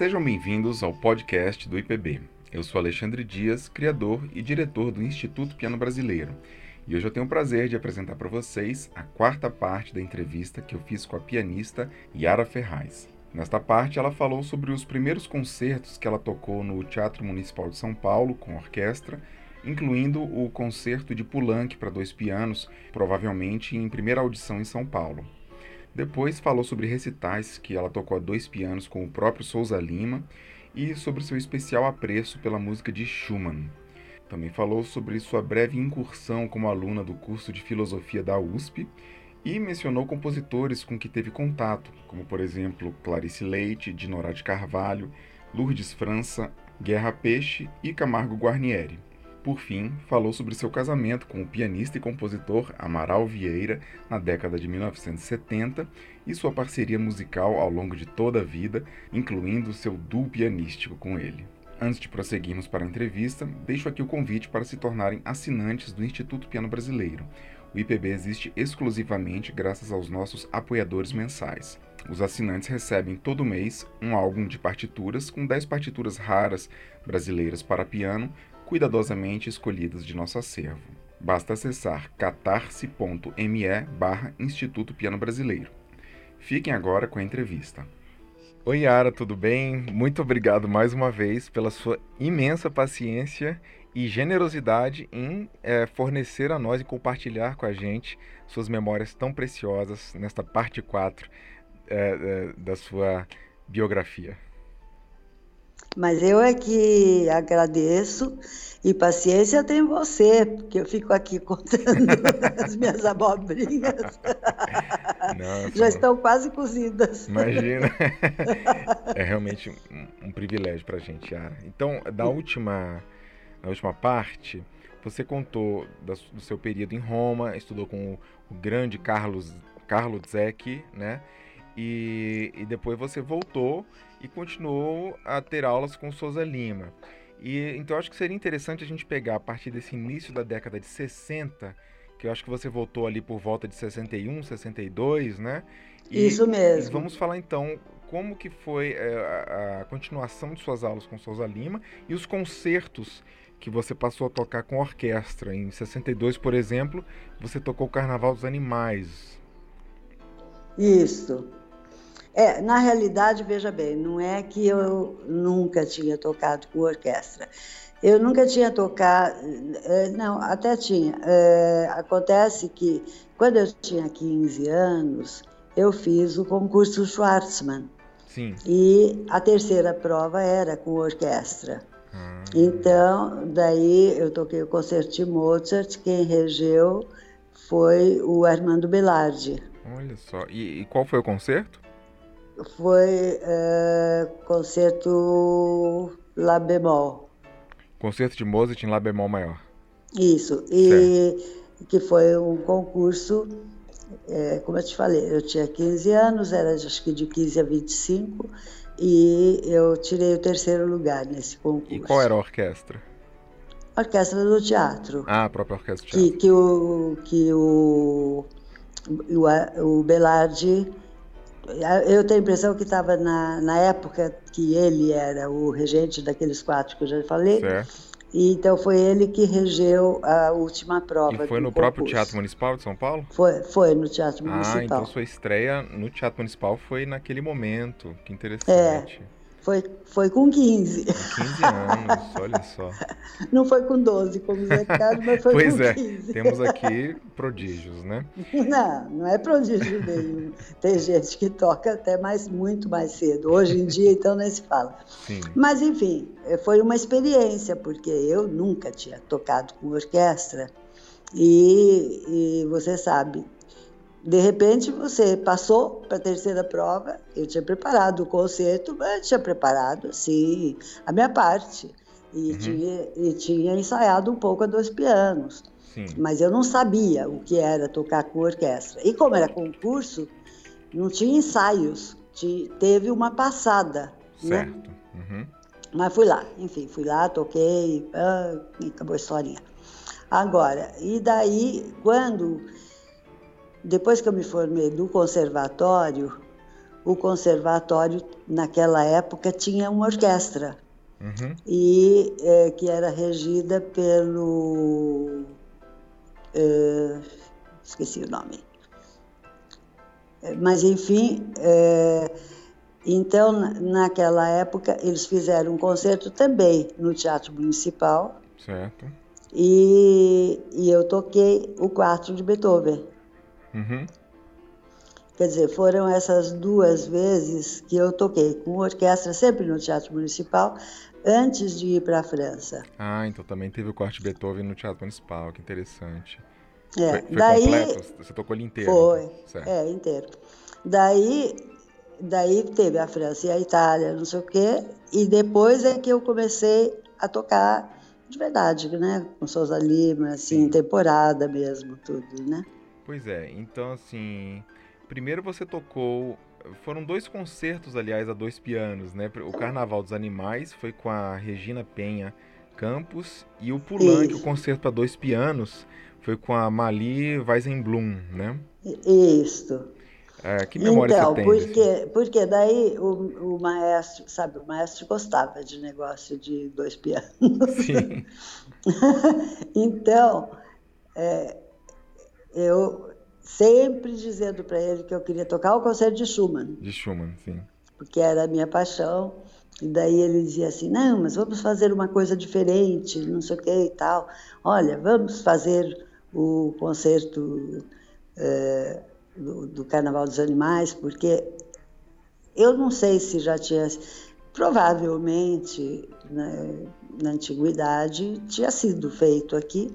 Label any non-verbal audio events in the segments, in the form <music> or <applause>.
Sejam bem-vindos ao podcast do IPB. Eu sou Alexandre Dias, criador e diretor do Instituto Piano Brasileiro. E hoje eu tenho o prazer de apresentar para vocês a quarta parte da entrevista que eu fiz com a pianista Yara Ferraz. Nesta parte, ela falou sobre os primeiros concertos que ela tocou no Teatro Municipal de São Paulo com orquestra, incluindo o concerto de Poulenc para dois pianos, provavelmente em primeira audição em São Paulo. Depois falou sobre recitais que ela tocou a dois pianos com o próprio Souza Lima e sobre seu especial apreço pela música de Schumann. Também falou sobre sua breve incursão como aluna do curso de filosofia da USP e mencionou compositores com que teve contato, como por exemplo Clarice Leite, Dinorá de Carvalho, Lourdes França, Guerra Peixe e Camargo Guarnieri. Por fim, falou sobre seu casamento com o pianista e compositor Amaral Vieira na década de 1970 e sua parceria musical ao longo de toda a vida, incluindo seu duo pianístico com ele. Antes de prosseguirmos para a entrevista, deixo aqui o convite para se tornarem assinantes do Instituto Piano Brasileiro. O IPB existe exclusivamente graças aos nossos apoiadores mensais. Os assinantes recebem todo mês um álbum de partituras com 10 partituras raras brasileiras para piano, cuidadosamente escolhidas de nosso acervo. Basta acessar catarse.me barra Instituto Piano Brasileiro. Fiquem agora com a entrevista. Oi, Yara, tudo bem? Muito obrigado mais uma vez pela sua imensa paciência e generosidade em é, fornecer a nós e compartilhar com a gente suas memórias tão preciosas nesta parte 4 é, é, da sua biografia. Mas eu é que agradeço e paciência tem você, porque eu fico aqui <laughs> contando as minhas abobrinhas. Já estão quase cozidas. Imagina. <laughs> É realmente um, privilégio para a gente, Yara. Então, da última, na última parte, você contou do seu período em Roma, estudou com o, grande Carlos, Carlo Zecchi, né? E, e depois você voltou e continuou a ter aulas com Souza Lima. E então acho que seria interessante a gente pegar a partir desse início da década de 60, que eu acho que você voltou ali por volta de 61, 62, né? E, Isso mesmo. E vamos falar então como que foi é, a, a, continuação de suas aulas com Souza Lima e os concertos que você passou a tocar com orquestra. Em 62, por exemplo, você tocou o Carnaval dos Animais. Isso. É, na realidade, veja bem, não é que eu nunca tinha tocado com orquestra. Eu nunca tinha tocado, é, não, até tinha. É, acontece que quando eu tinha 15 anos, eu fiz o concurso Schwarzman. Sim. E a terceira prova era com orquestra. Hum. Então, daí eu toquei o concerto de Mozart, quem regeu foi o Armando Belardi. Olha só, e, e qual foi o concerto? Foi é, concerto Lá bemol. Concerto de Mozart em Lá bemol maior. Isso, e certo. que foi um concurso, é, como eu te falei, eu tinha 15 anos, era acho que de 15 a 25, e eu tirei o terceiro lugar nesse concurso. E qual era a orquestra? A orquestra do teatro. Ah, a própria orquestra do teatro. Que, que o, que o, o, o Belardi eu tenho a impressão que estava na, na época que ele era o regente daqueles quatro que eu já falei. Certo. E então foi ele que regeu a última prova. E foi no concurso. próprio Teatro Municipal de São Paulo? Foi, foi no Teatro Municipal. Ah, então sua estreia no Teatro Municipal foi naquele momento. Que interessante. É. Foi, foi com 15. Com 15 anos, olha só. <laughs> Não foi com 12, como Zé Carlos, mas foi pois com é, 15. Temos aqui <laughs> prodígios, né? Não, não é prodígio nenhum. Tem gente que toca até mais, muito mais cedo. Hoje em dia, então, nem se fala. Sim. Mas, enfim, foi uma experiência, porque eu nunca tinha tocado com orquestra. E, e você sabe, de repente você passou para a terceira prova, eu tinha preparado o concerto, mas tinha preparado, sim, a minha parte. E, uhum. tinha, e tinha ensaiado um pouco a dois pianos. Sim. Mas eu não sabia o que era tocar com orquestra. E como era concurso, não tinha ensaios, teve uma passada. Né? Certo. Né? Uhum. Mas fui lá, enfim, fui lá, toquei, ah, acabou a historinha. Agora, e daí, quando depois que eu me formei do conservatório, o conservatório, naquela época, tinha uma orquestra. Uhum. E é, que era regida pelo. É, esqueci o nome. Mas, enfim, é, então, naquela época, eles fizeram um concerto também no Teatro Municipal. Certo. E, e eu toquei o quarto de Beethoven. Uhum. Quer dizer, foram essas duas vezes que eu toquei com orquestra, sempre no Teatro Municipal, antes de ir para a França. Ah, então também teve o de Beethoven no Teatro Municipal, que interessante. É, foi, foi daí, completo? Você tocou ele inteiro? Foi, então. é, inteiro. Daí, daí teve a França e a Itália, não sei o quê, e depois é que eu comecei a tocar de verdade, né? Com Souza Lima, assim, Sim. temporada mesmo, tudo, né? Pois é, então assim, primeiro você tocou, foram dois concertos, aliás, a dois pianos, né? O Carnaval dos Animais foi com a Regina Penha Campos e o Pulanque, o concerto para dois pianos, foi com a Mali Weizenblum, né? Isso. É, que memória Então, você tem porque, porque daí o, o maestro, sabe, o maestro gostava de negócio de dois pianos. Sim, <laughs> Então, é, eu sempre dizendo para ele que eu queria tocar o concerto de Schumann, de Schumann, sim. porque era a minha paixão. E daí ele dizia assim: não, mas vamos fazer uma coisa diferente, não sei o que e tal. Olha, vamos fazer o concerto é, do, do Carnaval dos Animais, porque eu não sei se já tinha. Provavelmente, né, na antiguidade, tinha sido feito aqui,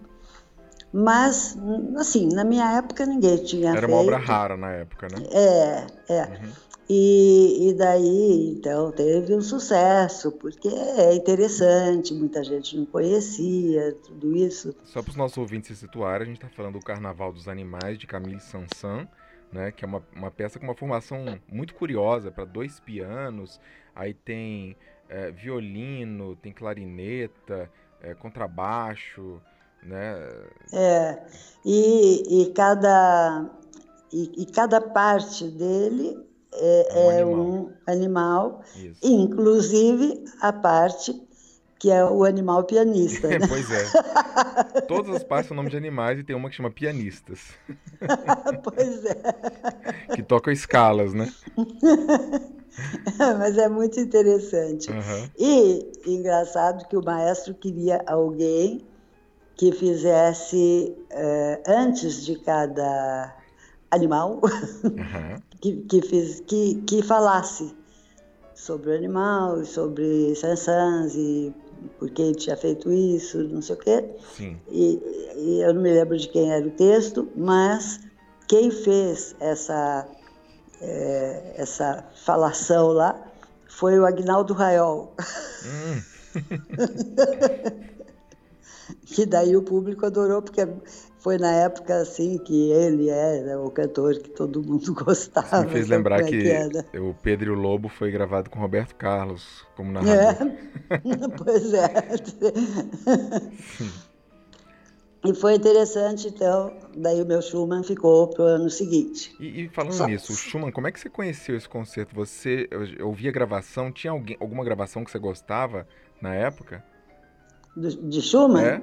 mas, assim, na minha época ninguém tinha Era feito. uma obra rara na época, né? É, é. Uhum. E, e daí, então, teve um sucesso, porque é interessante, muita gente não conhecia tudo isso. Só para os nossos ouvintes se situarem, a gente está falando do Carnaval dos Animais, de Camille Sansan, né, que é uma, uma peça com uma formação muito curiosa, para dois pianos, aí tem é, violino, tem clarineta, é, contrabaixo, né? É, e, e, cada, e, e cada parte dele é, É um é animal. um animal, inclusive a parte que é o animal pianista. né? <laughs> pois é. <laughs> Todas as partes são nome de animais e tem uma que chama pianistas, <laughs> pois é, que tocam escalas, né? mas é muito interessante. Aham. E engraçado que o maestro queria alguém que fizesse, eh, antes de cada animal, Aham. <laughs> que, que, fiz, que, que falasse sobre o animal, sobre Sansans, e por que ele tinha feito isso, não sei o quê. Sim. E, e eu não me lembro de quem era o texto, mas quem fez essa, eh, essa falação lá foi o Agnaldo Raiol, Hum, <laughs> <laughs> que daí o público adorou, porque foi na época assim que ele era o cantor que todo mundo <laughs> gostava. Me fez sabe lembrar é que era? o Pedro e o Lobo foi gravado com Roberto Carlos como É, narrador. <laughs> pois é. E foi interessante, então, daí o meu Schumann ficou para o ano seguinte. E, e falando Só- nisso, o Schumann, como é que você conheceu esse concerto? Você ouvia gravação? Tinha alguém, alguma gravação que você gostava na época? Do- de Schumann? É?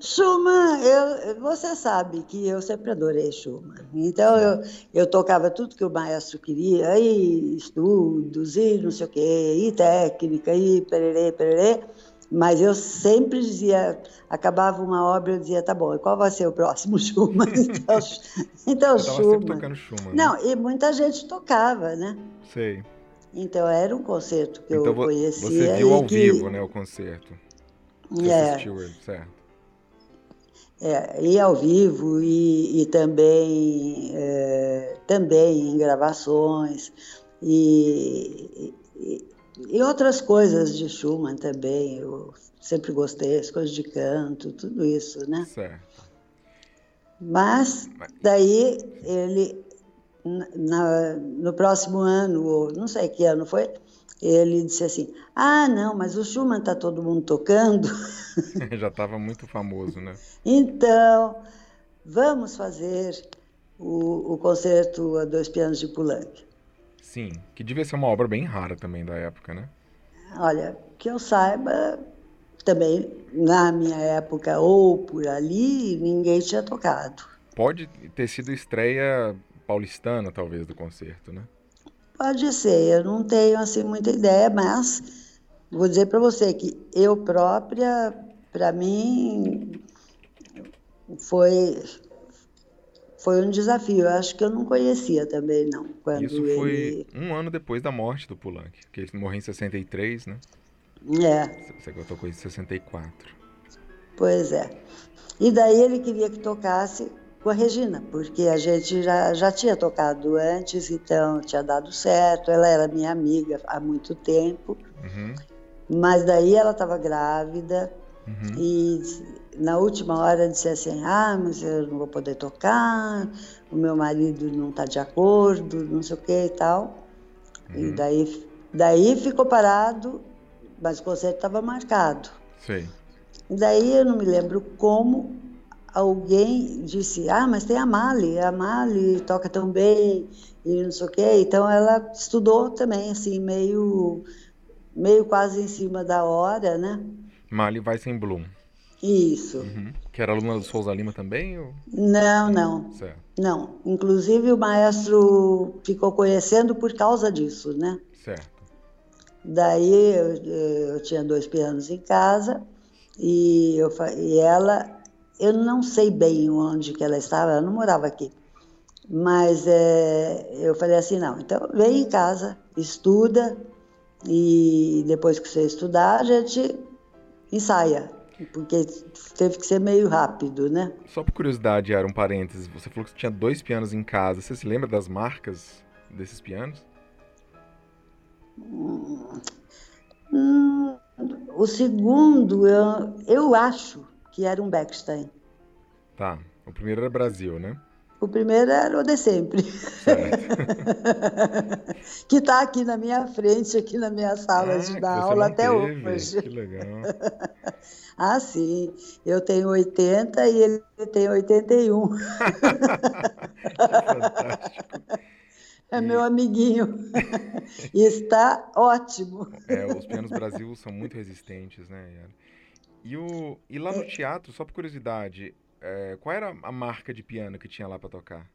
Schumann, eu, você sabe que eu sempre adorei Schumann. Então eu, eu tocava tudo que o maestro queria, e estudos, e não sei o quê, e técnica, e pererê, pererê. Mas eu sempre dizia, acabava uma obra, eu dizia, tá bom, e qual vai ser o próximo <laughs> Schumann? Então, <laughs> então Eu tava sempre Schumann. tocando Schumann. né? Não, e muita gente tocava, né? Sei. Então era um concerto que Então eu conhecia. você viu ao que- vivo, né, o concerto. Você É, assistiu ele, certo. É, e ao vivo e, e também, é, também em gravações e, e, e outras coisas de Schumann também. Eu sempre gostei, as coisas de canto, tudo isso, né? Certo. Mas daí ele, na- no próximo ano, ou não sei que ano foi, ele disse assim: Ah, não, mas o Schumann está todo mundo tocando. <laughs> Já estava muito famoso, né? Então, vamos fazer o, o concerto a dois pianos de Poulenc. Sim, que devia ser uma obra bem rara também da época, né? Olha, que eu saiba, também na minha época ou por ali, ninguém tinha tocado. Pode ter sido estreia paulistana, talvez, do concerto, né? Pode ser, eu não tenho assim muita ideia, mas vou dizer para você que eu própria, para mim, foi foi um desafio. Eu acho que eu não conhecia também, não. Quando Isso foi ele... um ano depois da morte do Poulenc, que ele morreu em 63, né? É. Você tocou em 64. Pois é. E daí ele queria que tocasse com a Regina, porque a gente já, já tinha tocado antes, então tinha dado certo. Ela era minha amiga há muito tempo. Uhum. Mas daí ela estava grávida uhum. e na última hora disse assim: Ah, mas eu não vou poder tocar, o meu marido não está de acordo, não sei o que e tal. Uhum. E daí, daí ficou parado, mas o concerto estava marcado. Sim. Daí eu não me lembro como alguém disse: Ah, mas tem a Mali, a Mali toca tão bem, e não sei o que. Então ela estudou também, assim, meio, meio quase em cima da hora, né? Mali Weissenblum. Isso. Uhum. Que era aluna do Souza Lima também? Ou... Não, não. Certo. Não. Inclusive o maestro ficou conhecendo por causa disso, né? Certo. Daí eu, eu tinha dois pianos em casa e, eu, e ela, eu não sei bem onde que ela estava, ela não morava aqui. Mas é, eu falei assim, não, então vem em casa, estuda e depois que você estudar, a gente ensaia porque teve que ser meio rápido, né? Só por curiosidade, era um parênteses, você falou que tinha dois pianos em casa. Você se lembra das marcas desses pianos? Hum, o segundo, eu, eu acho que era um Beckstein. Tá, o primeiro era Brasil, né? O primeiro era o de sempre. <laughs> que está aqui na minha frente, aqui na minha sala ah, de dar aula até hoje. Que legal. <laughs> ah, sim. Eu tenho 80 e ele tem 81. <laughs> É meu amiguinho. e está ótimo. É, os pianos Brasil são muito resistentes, né, Yara? E, o, e lá no é. teatro, só por curiosidade, é, qual era a marca de piano que tinha lá para tocar?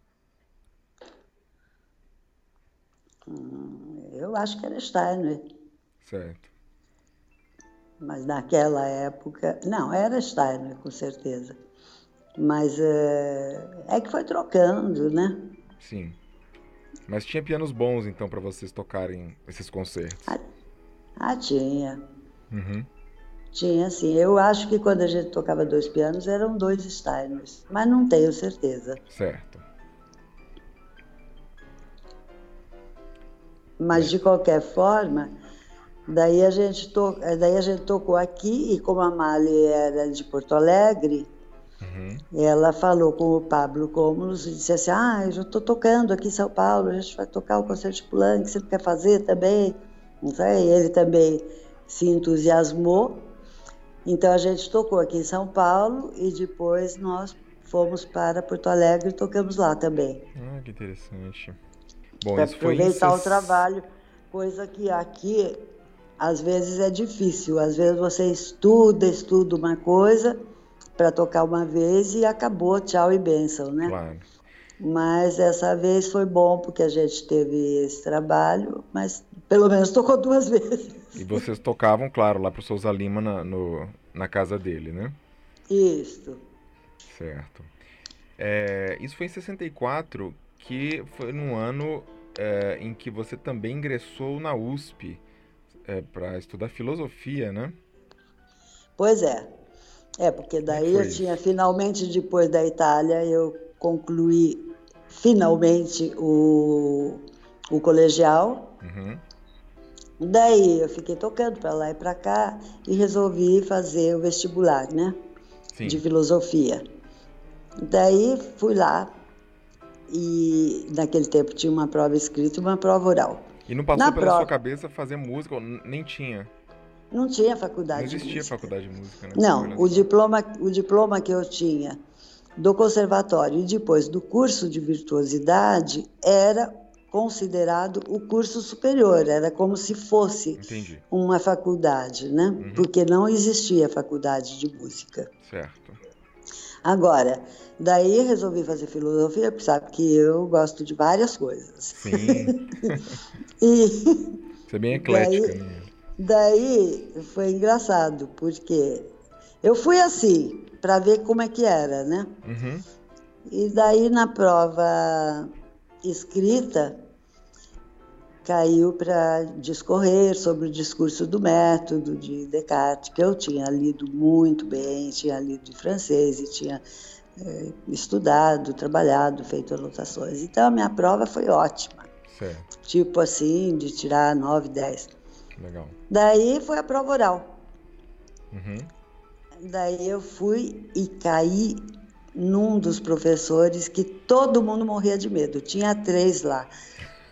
Hum, eu acho que era Steiner. Certo. Mas naquela época. Não, era Steiner, com certeza. Mas é, é que foi trocando, né? Sim. Mas tinha pianos bons, então, para vocês tocarem esses concertos? Ah, ah tinha. Uhum. Tinha, sim. Eu acho que quando a gente tocava dois pianos eram dois Steiners, mas não tenho certeza. Certo. Mas de qualquer forma, daí a gente, to... daí a gente tocou aqui e como a Mali era de Porto Alegre, uhum. ela falou com o Pablo Cômulos e disse assim, ah, eu estou tocando aqui em São Paulo, a gente vai tocar o concerto de Poulenc, você não quer fazer também? Não sei, ele também se entusiasmou então a gente tocou aqui em São Paulo e depois nós fomos para Porto Alegre e tocamos lá também. Ah, que interessante. Bom, para aproveitar foi... o trabalho, coisa que aqui às vezes é difícil. Às vezes você estuda, estuda uma coisa para tocar uma vez e acabou, tchau e bênção, né? Claro. Mas essa vez foi bom porque a gente teve esse trabalho, mas pelo menos tocou duas <laughs> vezes. E vocês tocavam, claro, lá para o Souza Lima na, no, na casa dele, né? Isso. Certo. É, isso foi em 64, que foi num ano é, em que você também ingressou na USP é, para estudar filosofia, né? Pois é. É, porque é daí eu tinha finalmente, depois da Itália, eu concluí finalmente o, o colegial. Uhum. Daí eu fiquei tocando para lá e para cá e resolvi fazer o vestibular, né? Sim. De filosofia. Daí fui lá e naquele tempo tinha uma prova escrita e uma prova oral. E não passou Na pela prova... sua cabeça fazer música? Nem tinha? Não tinha faculdade. Não existia faculdade de música, né? Não, o diploma, o diploma que eu tinha do conservatório e depois do curso de virtuosidade era considerado o curso superior, era como se fosse Entendi. uma faculdade, né? Uhum. Porque não existia faculdade de música. Certo. Agora, daí resolvi fazer filosofia, porque sabe que eu gosto de várias coisas. Sim. <laughs> E Você é bem eclética, Daí- né? daí foi engraçado, porque eu fui assim, para ver como é que era, né? Uhum. E daí na prova escrita caiu para discorrer sobre o discurso do método de Descartes, que eu tinha lido muito bem, tinha lido em francês e tinha eh, estudado, trabalhado, feito anotações. Então a minha prova foi ótima, Certo. tipo assim, de tirar 9, 10. Legal. Daí foi a prova oral. Uhum. Daí eu fui e caí num dos professores que todo mundo morria de medo. Tinha três lá,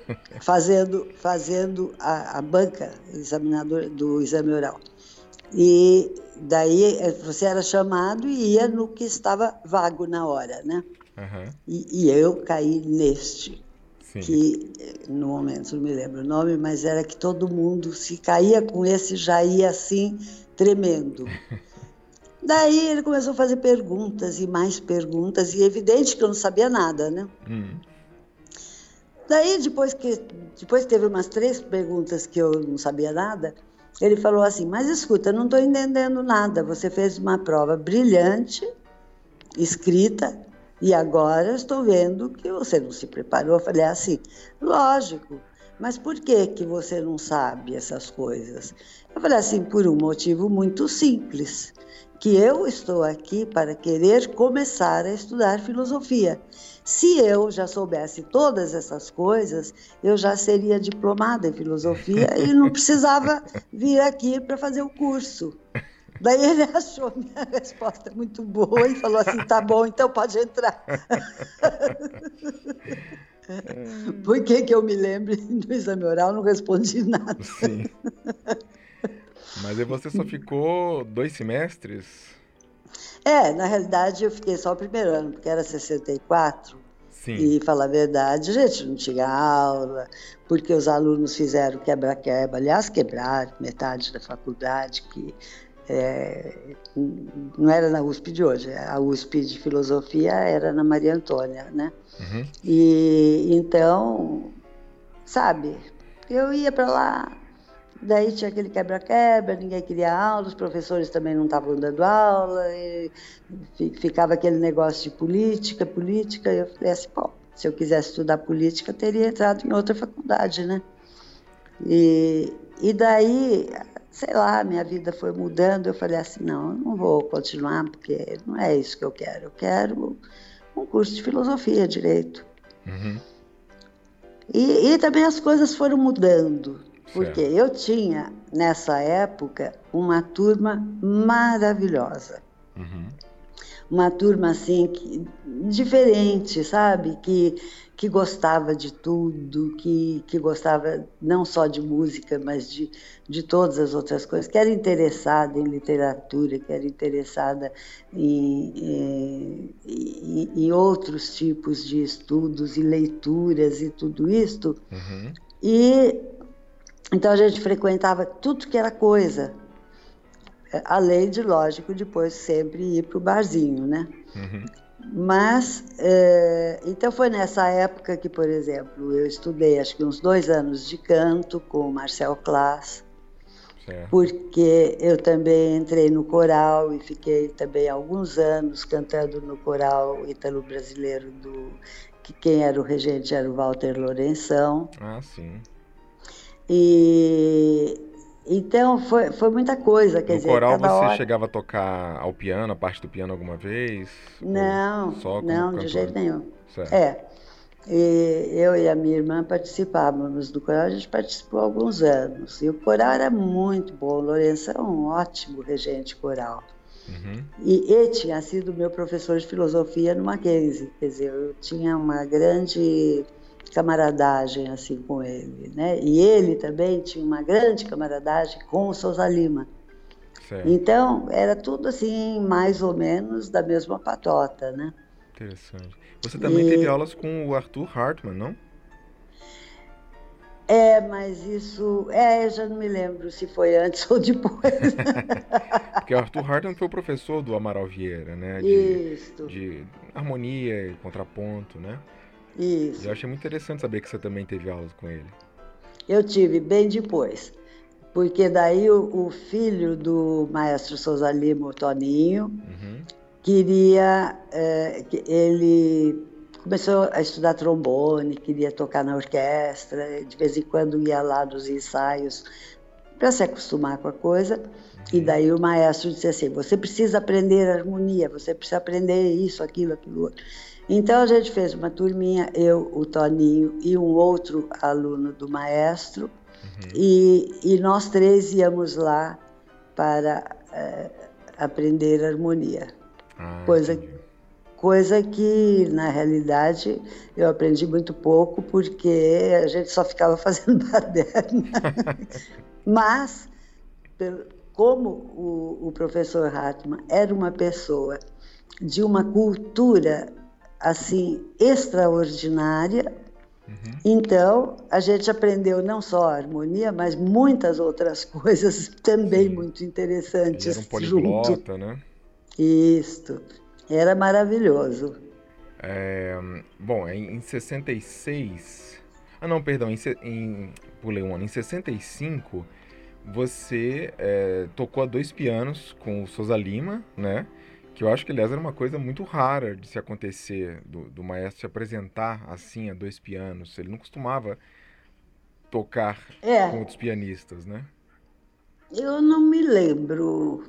<laughs> fazendo, fazendo a, a banca examinador do exame oral. E daí eh, você era chamado e ia no que estava vago na hora, né? Aham. E, e eu caí neste, Sim. que eh, no momento não me lembro o nome, mas era que todo mundo se caía com esse já ia assim tremendo. <laughs> Daí ele começou a fazer perguntas e mais perguntas e é evidente que eu não sabia nada, né? Hum. Daí depois que depois teve umas três perguntas que eu não sabia nada, ele falou assim: "Mas escuta, não estou entendendo nada. Você fez uma prova brilhante, escrita, e agora estou vendo que você não se preparou". Eu falei assim: "Lógico, mas por que que você não sabe essas coisas?". Eu falei assim: "Por um motivo muito simples, que eu estou aqui para querer começar a estudar filosofia. Se eu já soubesse todas essas coisas, eu já seria diplomada em filosofia e não <laughs> precisava vir aqui para fazer o curso. Daí ele <laughs> achou minha resposta muito boa e falou assim: tá bom, então pode entrar. <laughs> Por que, que eu me lembre <laughs> do exame oral? Não respondi nada. Sim. Mas aí você só ficou dois semestres? É, na realidade eu fiquei só o primeiro ano, porque era 64. Sim. E falar a verdade, a gente não tinha aula, porque os alunos fizeram quebra-quebra, aliás, quebraram metade da faculdade, que é, não era na USP de hoje, a USP de filosofia era na Maria Antônia, né? Uhum. E então, sabe, eu ia para lá, daí tinha aquele quebra-quebra, ninguém queria aula, os professores também não estavam dando aula, fi- ficava aquele negócio de política, política, e eu falei assim, bom, se eu quisesse estudar política, eu teria entrado em outra faculdade, né? E, e daí, sei lá, minha vida foi mudando, eu falei assim, não, eu não vou continuar, porque não é isso que eu quero, eu quero um curso de filosofia, direito. Uhum. E, e também as coisas foram mudando, porque Certo. eu tinha, nessa época, uma turma maravilhosa. Uhum. Uma turma assim, que, diferente, sabe? Que, que gostava de tudo, que, que gostava não só de música, mas de, de todas as outras coisas, que era interessada em literatura, que era interessada em, em, em- outros tipos de estudos e leituras e tudo isto. Uhum. E então a gente frequentava tudo que era coisa. Além de, lógico, depois sempre ir para o barzinho, né? Uhum. Mas, é, então foi nessa época que, por exemplo, eu estudei acho que uns dois anos de canto com o Marcel Certo. porque eu também entrei no coral e fiquei também alguns anos cantando no coral ítalo-brasileiro do que quem era o regente era o Walter Lourenção. Ah, sim. E então foi, foi muita coisa, quer no dizer, coral você hora... chegava a tocar ao piano, a parte do piano alguma vez? Não, só não, de cantora? jeito nenhum. Certo. É. E eu e a minha irmã participávamos do coral, a gente participou há alguns anos. E o coral era muito bom. O Lourenço é um ótimo regente coral. Uhum. E ele tinha sido meu professor de filosofia no Mackenzie. Quer dizer, eu tinha uma grande camaradagem assim com ele, né? E ele também tinha uma grande camaradagem com o Souza Lima. Certo. Então, era tudo assim, mais ou menos da mesma patota, né? Interessante. Você também E- teve aulas com o Arthur Hartmann, não? É, mas isso. É, eu já não me lembro se foi antes <laughs> ou depois. <laughs> Porque o Arthur Hartman foi o professor do Amaral Vieira, né? De, Isso. De harmonia e contraponto, né? Isso. E eu achei muito interessante saber que você também teve aulas com ele. Eu tive bem depois. Porque daí o, o filho do maestro Souza Lima, o Toninho, uhum. queria. É, ele começou a estudar trombone, queria tocar na orquestra, de vez em quando ia lá dos ensaios para se acostumar com a coisa. Uhum. E daí o maestro disse assim: você precisa aprender harmonia, você precisa aprender isso, aquilo, aquilo outro. Então a gente fez uma turminha, eu, o Toninho e um outro aluno do maestro, uhum. e, e, nós três íamos lá para é, aprender harmonia. Ah, coisa entendi coisa que na realidade eu aprendi muito pouco porque a gente só ficava <laughs> fazendo baderna. <laughs> Mas como o, o professor Hartmann era uma pessoa de uma cultura assim extraordinária, uhum. então a gente aprendeu não só a harmonia, mas muitas outras <laughs> coisas também Sim. muito interessantes. Ele era um poliglota, junto. né? Isto. Era maravilhoso. É, bom, em, em 66. Ah, não, perdão, em, em, pulei um ano. Em 65, você é, tocou a dois pianos com o Souza Lima, né? Que eu acho que, aliás, era uma coisa muito rara de se acontecer, do, do maestro se apresentar assim a dois pianos. Ele não costumava tocar é. com outros pianistas, né? Eu não me lembro.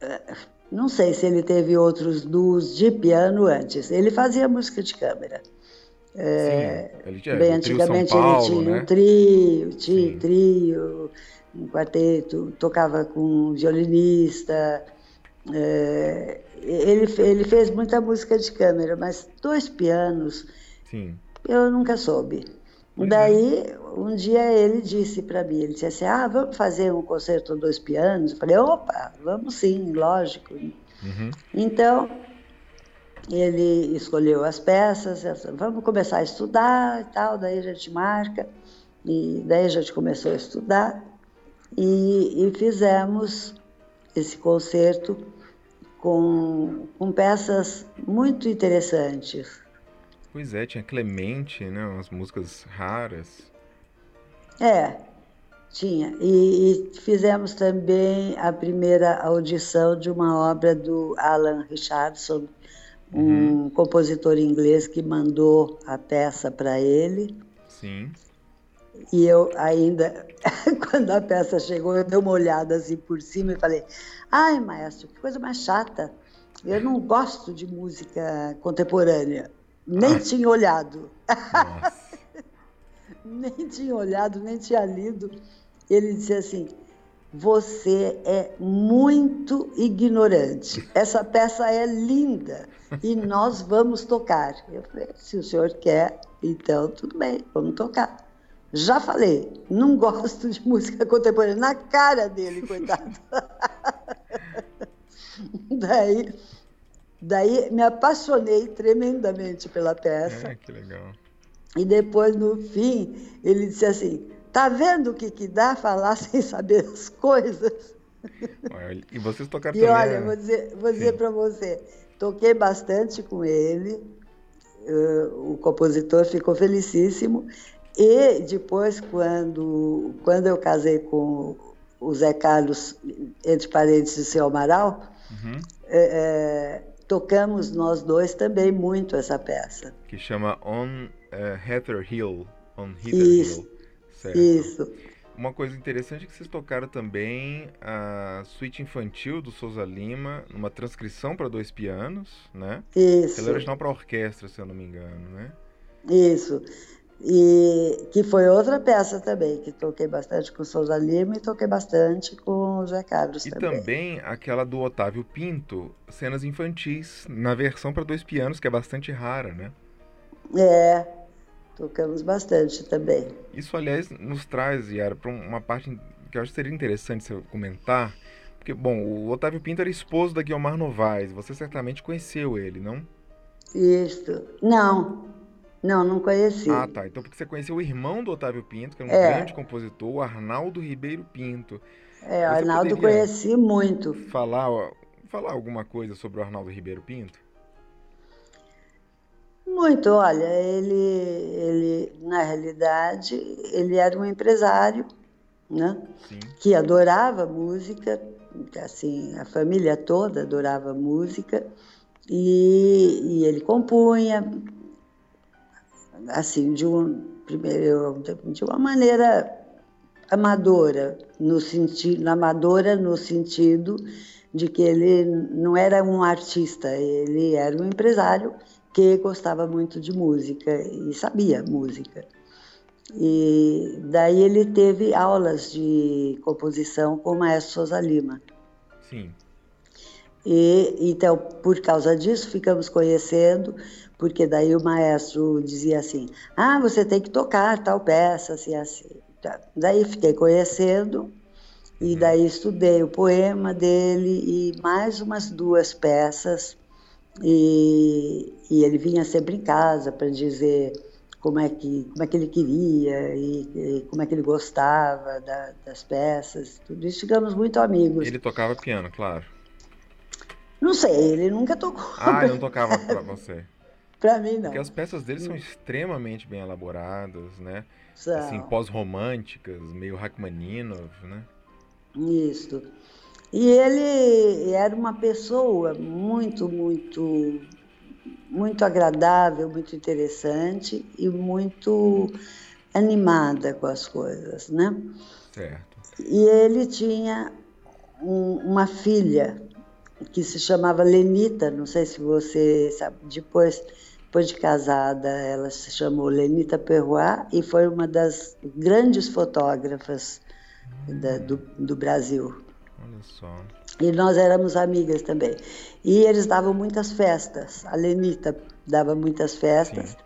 É, não sei se ele teve outros duos de piano antes. Ele fazia música de câmera. É, Sim, ele tinha, bem antigamente Paulo, ele tinha né? um trio, tinha um trio, um quarteto, tocava com um violinista. É, ele, ele fez muita música de câmera, mas dois pianos Sim. eu nunca soube. Pois Daí, é. um dia ele disse para mim, ele disse assim, ah, vamos fazer um concerto dois pianos? Eu falei, opa, vamos sim, lógico. Uhum. Então, ele escolheu as peças, vamos começar a estudar e tal, daí a gente marca, e daí a gente começou a estudar e, e fizemos esse concerto com, com peças muito interessantes. Pois é, tinha Clemente, né? Umas músicas raras. É, tinha. E, e, fizemos também a primeira audição de uma obra do Alan Richardson, um uhum. compositor inglês que mandou a peça para ele. Sim. E eu ainda, <laughs> quando a peça chegou, eu dei uma olhada assim por cima e falei: ai, maestro, que coisa mais chata. Eu não gosto de música contemporânea. Nem ah. tinha olhado. <laughs> nem tinha olhado, nem tinha lido. Ele disse assim: Você é muito ignorante. Essa peça é linda e nós vamos tocar. Eu falei: Se o senhor quer, então tudo bem, vamos tocar. Já falei, não gosto de música <laughs> contemporânea. Na cara dele, coitado. <laughs> Daí Daí me apaixonei tremendamente pela peça. É, que legal. E depois, no fim, ele disse assim: Tá vendo o que, que dá falar <laughs> sem saber as coisas? e vocês tocaram e também. E olha, vou dizer, vou dizer para você: toquei bastante com ele, o compositor ficou felicíssimo. E depois, quando, quando eu casei com o Zé Carlos, entre parentes de seu Amaral, uhum. é, tocamos nós dois também muito essa peça. Que chama On uh, Heather Hill. On Heather isso, Hill. Certo. Isso. Uma coisa interessante é que vocês tocaram também a suíte infantil do Souza Lima, numa transcrição para dois pianos, né? Isso. Ela é original para orquestra, se eu não me engano, né? Isso. E que foi outra peça também, que toquei bastante com o Souza Lima e toquei bastante com o Zé Carlos e também. E também aquela do Otávio Pinto, cenas infantis, na versão para dois pianos, que é bastante rara, né? É, tocamos bastante também. Isso, aliás, nos traz, Yara, para uma parte que eu acho que seria interessante você comentar, porque, bom, o Otávio Pinto era esposo da Guilmar Novaes, você certamente conheceu ele, não? Isso. Não, Não, não conheci. Ah, tá. Então porque você conheceu o irmão do Otávio Pinto, que era um é. grande compositor, o Arnaldo Ribeiro Pinto. É, o Arnaldo conheci muito. Falar, falar alguma coisa sobre o Arnaldo Ribeiro Pinto? Muito, olha, ele, ele na realidade, ele era um empresário, né? Sim. Que adorava música, assim, a família toda adorava música, e, e ele compunha, assim, de, um, primeiro, de uma maneira amadora, no sentido, amadora no sentido de que ele não era um artista, ele era um empresário que gostava muito de música e sabia música. E daí ele teve aulas de composição com o maestro Souza Lima. Sim. E então, por causa disso, ficamos conhecendo, porque daí o maestro dizia assim: "Ah, você tem que tocar tal peça, assim, assim". Tá. Daí fiquei conhecendo e uhum. daí estudei o poema dele e mais umas duas peças e, e ele vinha sempre em casa para dizer como é que como é que ele queria e, e como é que ele gostava da, das peças tudo isso ficamos muito amigos ele tocava piano claro não sei ele nunca tocou ah ele não <laughs> tocava para você para mim não porque as peças dele são extremamente bem elaboradas né são. assim pós-românticas meio Rachmaninoff né isso e ele era uma pessoa muito, muito, muito agradável, muito interessante e muito animada com as coisas, né? Certo. E ele tinha um, uma filha que se chamava Lenita, não sei se você sabe, depois, depois de casada, ela se chamou Lenita Perrois e foi uma das grandes fotógrafas da, do, do Brasil. Olha só. E nós éramos amigas também. E eles davam muitas festas. A Lenita dava muitas festas. Sim.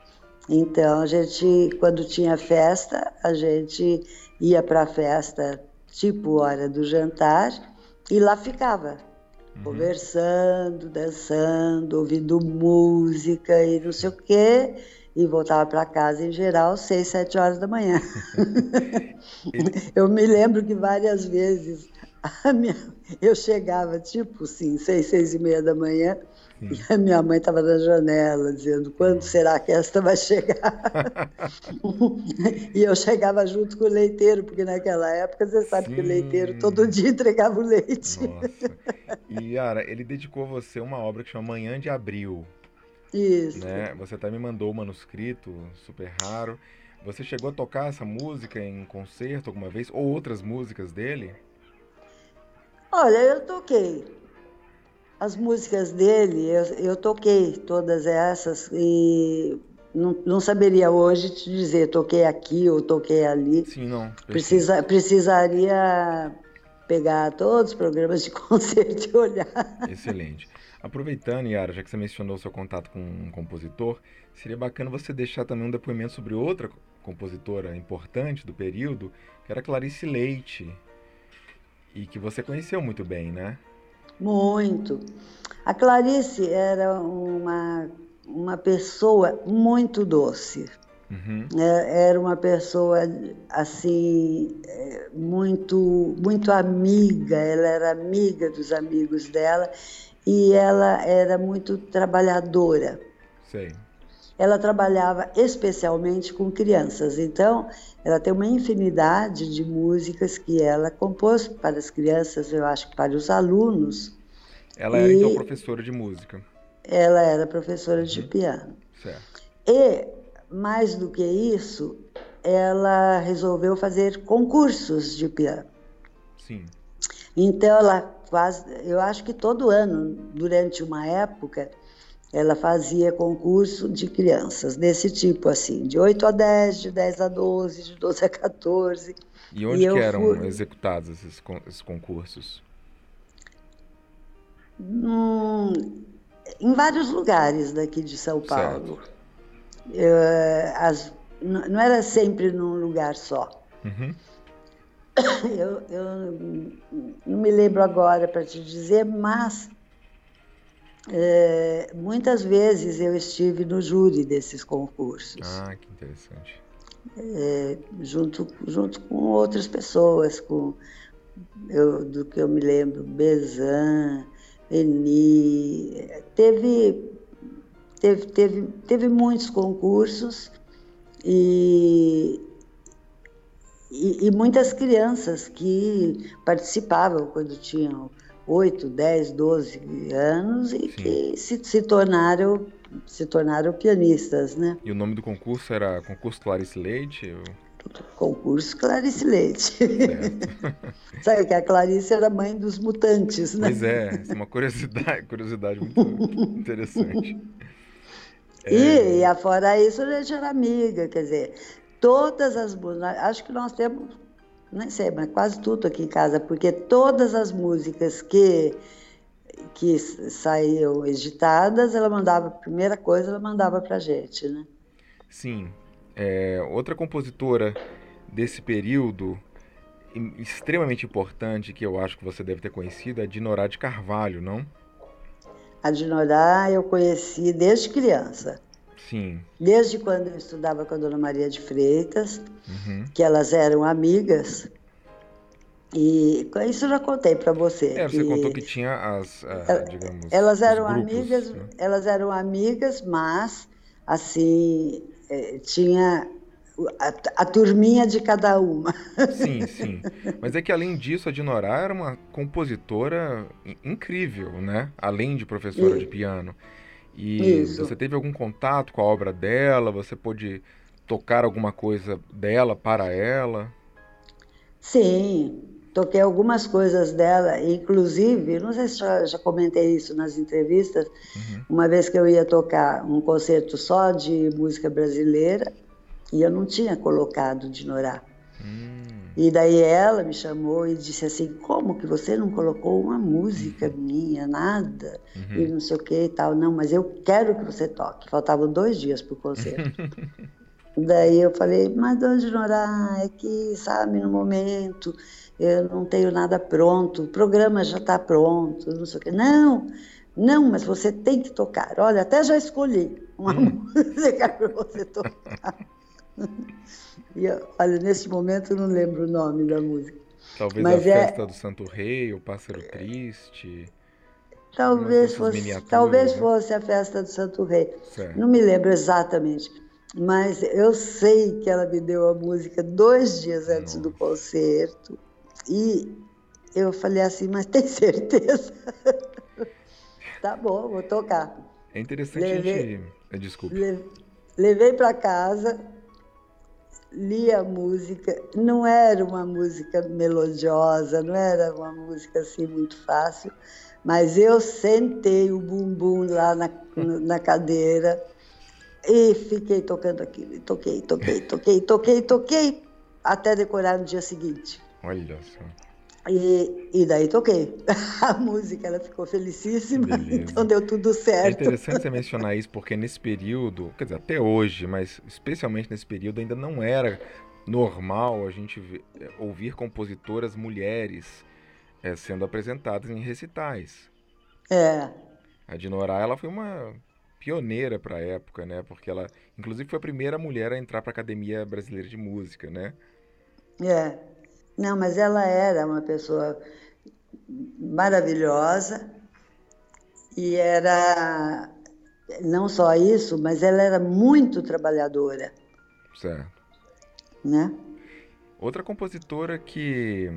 Então a gente, quando tinha festa, a gente ia para a festa tipo hora do jantar e lá ficava, uhum. conversando, dançando, ouvindo música e não sei o quê. E voltava para casa em geral seis, sete horas da manhã. <laughs> Eu me lembro que várias vezes minha, eu chegava tipo assim, seis, seis e meia da manhã, Sim. e a minha mãe estava na janela dizendo quando será que esta vai chegar? <laughs> e eu chegava junto com o leiteiro, porque naquela época você sabe Sim. que o leiteiro todo dia entregava o leite. Nossa. E Yara, ele dedicou a você uma obra que chama Manhã de Abril. Isso. Né? Você até me mandou o manuscrito, super raro. Você chegou a tocar essa música em concerto alguma vez? Ou outras músicas dele? Olha, eu toquei. As músicas dele, eu, eu toquei todas essas e não, não, saberia hoje te dizer toquei aqui ou toquei ali. Sim, não. Precisa, precisaria pegar todos os programas de <laughs> concerto e olhar. Excelente. Aproveitando, Yara, já que você mencionou o seu contato com um compositor, seria bacana você deixar também um depoimento sobre outra compositora importante do período, que era Clarice Leite. E que você conheceu muito bem, né? Muito. A Clarice era uma, uma pessoa muito doce. Uhum. É, era uma pessoa assim é, muito muito amiga. Ela era amiga dos amigos dela e ela era muito trabalhadora. Sei. Ela trabalhava especialmente com crianças, então ela tem uma infinidade de músicas que ela compôs para as crianças, eu acho que para os alunos. Ela era então professora de música. Ela era professora de uhum. piano. Certo. E mais do que isso, ela resolveu fazer concursos de piano. Sim. Então ela quase, eu acho que todo ano, durante uma época, ela fazia concurso de crianças desse tipo, assim, de 8 a 10, de 10 a 12, de 12 a 14. E onde e eram fui... executados esses, esses concursos? Hum, em vários lugares daqui de São Paulo. as, não era sempre num lugar só. Uhum. <coughs> Eu, eu não me lembro agora para te dizer, mas é, muitas vezes eu estive no júri desses concursos. Ah, que interessante. É, junto, junto com outras pessoas, com eu, do que eu me lembro, Bezan, Eni, teve, teve, teve, teve muitos concursos e, e, e muitas crianças que participavam quando tinham 8, 10, 12 anos e Sim. que se, se tornaram se tornaram pianistas, né? E o nome do concurso era Concurso Clarice Leite? Ou... Concurso Clarice Leite. <laughs> Sabe que a Clarice era mãe dos mutantes, né? Pois é, é uma curiosidade, curiosidade muito interessante. É... E, e afora isso, a gente era amiga, quer dizer, todas as músicas, acho que nós temos nem sei, mas quase tudo aqui em casa, porque todas as músicas que que saíam editadas, ela mandava, a primeira coisa, ela mandava pra gente, né? Sim. É, outra compositora desse período extremamente importante que eu acho que você deve ter conhecido é a Dinorá de Carvalho, não? A Dinorá eu conheci desde criança. Sim. Desde quando eu estudava com a Dona Maria de Freitas, uhum. que elas eram amigas. E isso eu já contei para você. É, você contou que tinha as, uh, digamos, elas eram grupos, amigas, né? elas eram amigas, mas assim é, tinha a, a, turminha de cada uma. Sim, <laughs> sim. Mas é que além disso, a Dinorá era uma compositora incrível, né? Além de professora e... de piano. E Isso. você teve algum contato com a obra dela? Você pôde tocar alguma coisa dela para ela? Sim, toquei algumas coisas dela, inclusive, não sei se já, já comentei isso nas entrevistas, uhum. uma vez que eu ia tocar um concerto só de música brasileira e eu não tinha colocado de Norá. Hum. E daí ela me chamou e disse assim: Como que você não colocou uma música minha, nada? Uhum. E não sei o que e tal. Não, mas eu quero que você toque. Faltavam dois dias para o concerto. <laughs> daí eu falei: Mas onde Norá? É que, sabe, no momento eu não tenho nada pronto, o programa já está pronto, não sei o que. Não, não, mas você tem que tocar. Olha, até já escolhi uma hum. <laughs> música para você tocar. E, olha, nesse momento eu não lembro o nome da música. Talvez Mas a é... festa do Santo Rei, o Pássaro Triste. Talvez fosse, talvez né? fosse a festa do Santo Rei. Certo. Não me lembro exatamente. Mas eu sei que ela me deu a música dois dias antes Nossa. do concerto. E eu falei assim, mas tem <laughs> certeza? tá bom, vou tocar. É interessante levei, a gente... Desculpe. Levei para casa, li a música, não era uma música melodiosa, não era uma música assim muito fácil, mas eu sentei o bumbum lá na, na cadeira e fiquei tocando aquilo, toquei, toquei, toquei, toquei, toquei, até decorar no dia seguinte. Olha só. E, e daí toquei. <laughs> A música ela ficou felicíssima, Beleza. então deu tudo certo. É interessante você mencionar isso, porque nesse período, quer dizer, até hoje, mas especialmente nesse período, ainda não era normal a gente ouvir compositoras mulheres é, sendo apresentadas em recitais. É. A Dinorá, ela foi uma pioneira para a época, né? Porque ela, inclusive, foi a primeira mulher a entrar para a Academia Brasileira de Música, né? É. Não, mas ela era uma pessoa maravilhosa e era não só isso, mas ela era muito trabalhadora. Certo. Né? Outra compositora que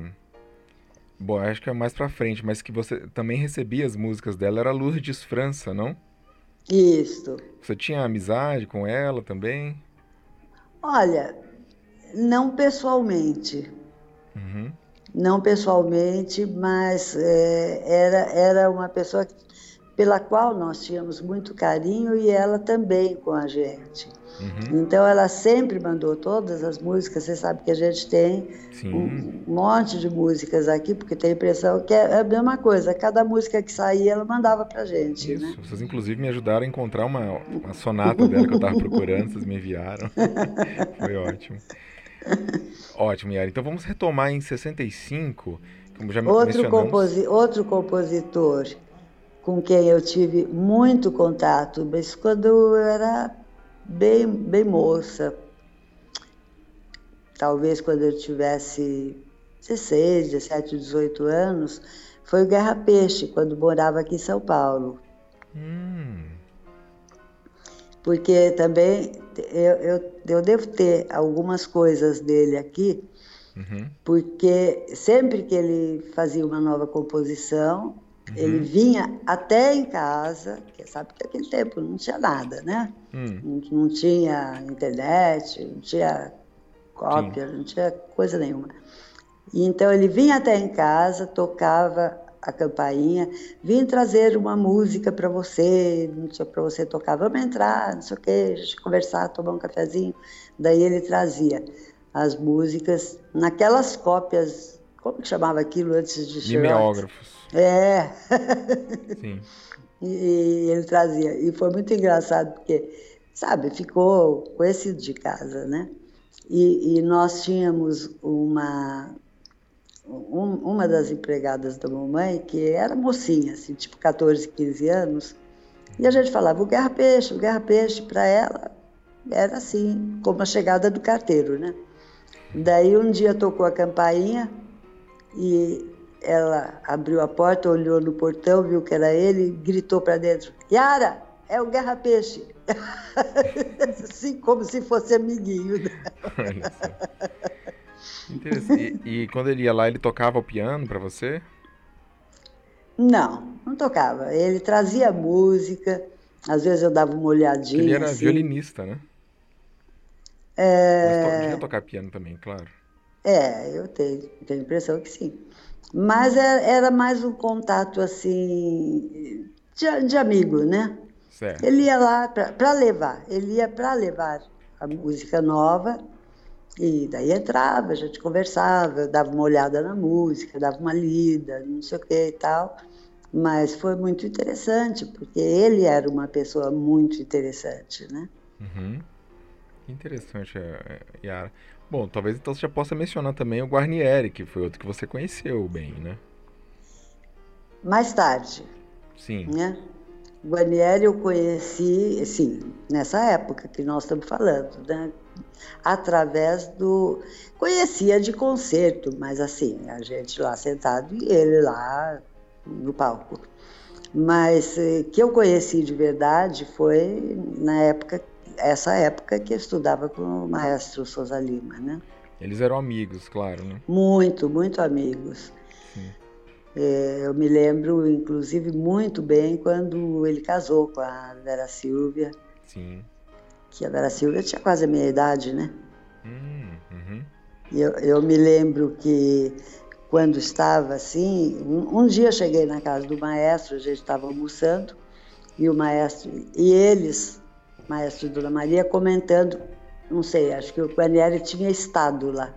bom, acho que é mais para frente, mas que você também recebia as músicas dela era Lourdes França, não? Isso. Você tinha amizade com ela também? Olha, não pessoalmente. Uhum. Não pessoalmente, mas é, era, era uma pessoa pela qual nós tínhamos muito carinho e ela também com a gente. Uhum. Então ela sempre mandou todas as músicas. Você sabe que a gente tem um monte de músicas aqui, porque tem a impressão que é a mesma coisa. Cada música que saía, ela mandava pra gente. Isso. Né? Vocês, inclusive, me ajudaram a encontrar uma, uma sonata dela que eu estava procurando, vocês me enviaram. <laughs> Foi ótimo. <laughs> Ótimo, Yara. Então vamos retomar em 65, como já outro. Composi outro compositor com quem eu tive muito contato, mas quando eu era bem, bem moça, talvez quando eu tivesse 16, 17, 18 anos, foi o Guerra Peixe, quando morava aqui em São Paulo. Hum. Porque também eu, eu, eu, devo ter algumas coisas dele aqui, uhum. porque sempre que ele fazia uma nova composição, uhum. ele vinha até em casa, que sabe que naquele tempo não tinha nada, né? Hum. Não, não, tinha internet, não tinha cópia, Sim. não tinha coisa nenhuma. E então ele vinha até em casa, tocava a campainha, vim trazer uma música para você, para você tocar, vamos entrar, não sei o quê, conversar, tomar um cafezinho. Daí ele trazia as músicas naquelas cópias, como que chamava aquilo antes de Mimeógrafos. É. <laughs> Sim. E, e ele trazia. E foi muito engraçado, porque, sabe, ficou conhecido de casa, né? E, e nós tínhamos uma, um, uma das empregadas da mamãe, que era mocinha, assim, tipo 14, 15 anos, e a gente falava o Guerra Peixe, o Guerra Peixe, para ela era assim, como a chegada do carteiro, né? Daí um dia tocou a campainha e ela abriu a porta, olhou no portão, viu que era ele, gritou para dentro: Yara, é o Guerra Peixe. <laughs> assim como se fosse amiguinho. Né? Interessante. E, e, quando ele ia lá, ele tocava o piano para você? Não, não tocava. Ele trazia música, às vezes eu dava uma olhadinha. Ele era assim. violinista, né? É... Mas podia tocar piano também, claro. É, eu tenho, tenho a impressão que sim. Mas era, é, era mais um contato assim de, de amigo, né? Certo. Ele ia lá para levar, ele ia para levar a música nova e daí entrava, a gente conversava, dava uma olhada na música, dava uma lida, não sei o que e tal. Mas foi muito interessante, porque ele era uma pessoa muito interessante, né? Uhum. Interessante, é, é, Yara. Bom, talvez então você já possa mencionar também o Guarnieri, que foi outro que você conheceu bem, né? Mais tarde. Sim. Né? Guarnieri eu conheci, sim, nessa época que nós estamos falando, né? Através do. Conhecia de concerto, mas assim, a gente lá sentado e ele lá no palco. Mas eh, que eu conheci de verdade foi na época, essa época que eu estudava com o maestro Souza Lima, né? Eles eram amigos, claro, né? Muito, muito amigos. É, eu me lembro, inclusive, muito bem quando ele casou com a Vera Silvia. Sim que a Vera Silva tinha quase a minha idade, né? Hum, uhum. Eu, eu me lembro que quando estava assim, um, um, dia cheguei na casa do maestro, a gente estava almoçando, e o maestro, e eles, maestro e Dona Maria, comentando, não sei, acho que o Guarnieri tinha estado lá,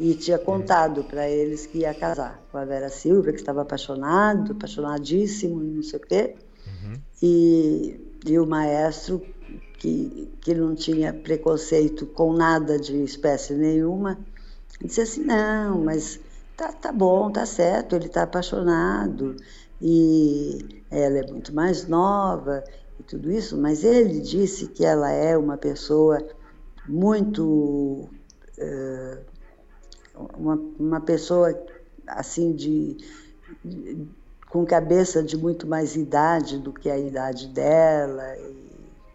e tinha uhum. contado para eles que ia casar com a Vera Silva, que estava apaixonado, apaixonadíssimo, não sei o quê, uhum. e, e o maestro que, que não tinha preconceito com nada de espécie nenhuma, disse assim, não, mas tá, tá bom, tá certo, ele está apaixonado e ela é muito mais nova e tudo isso, mas ele disse que ela é uma pessoa muito uh, uma, uma pessoa assim de, de, com cabeça de muito mais idade do que a idade dela e,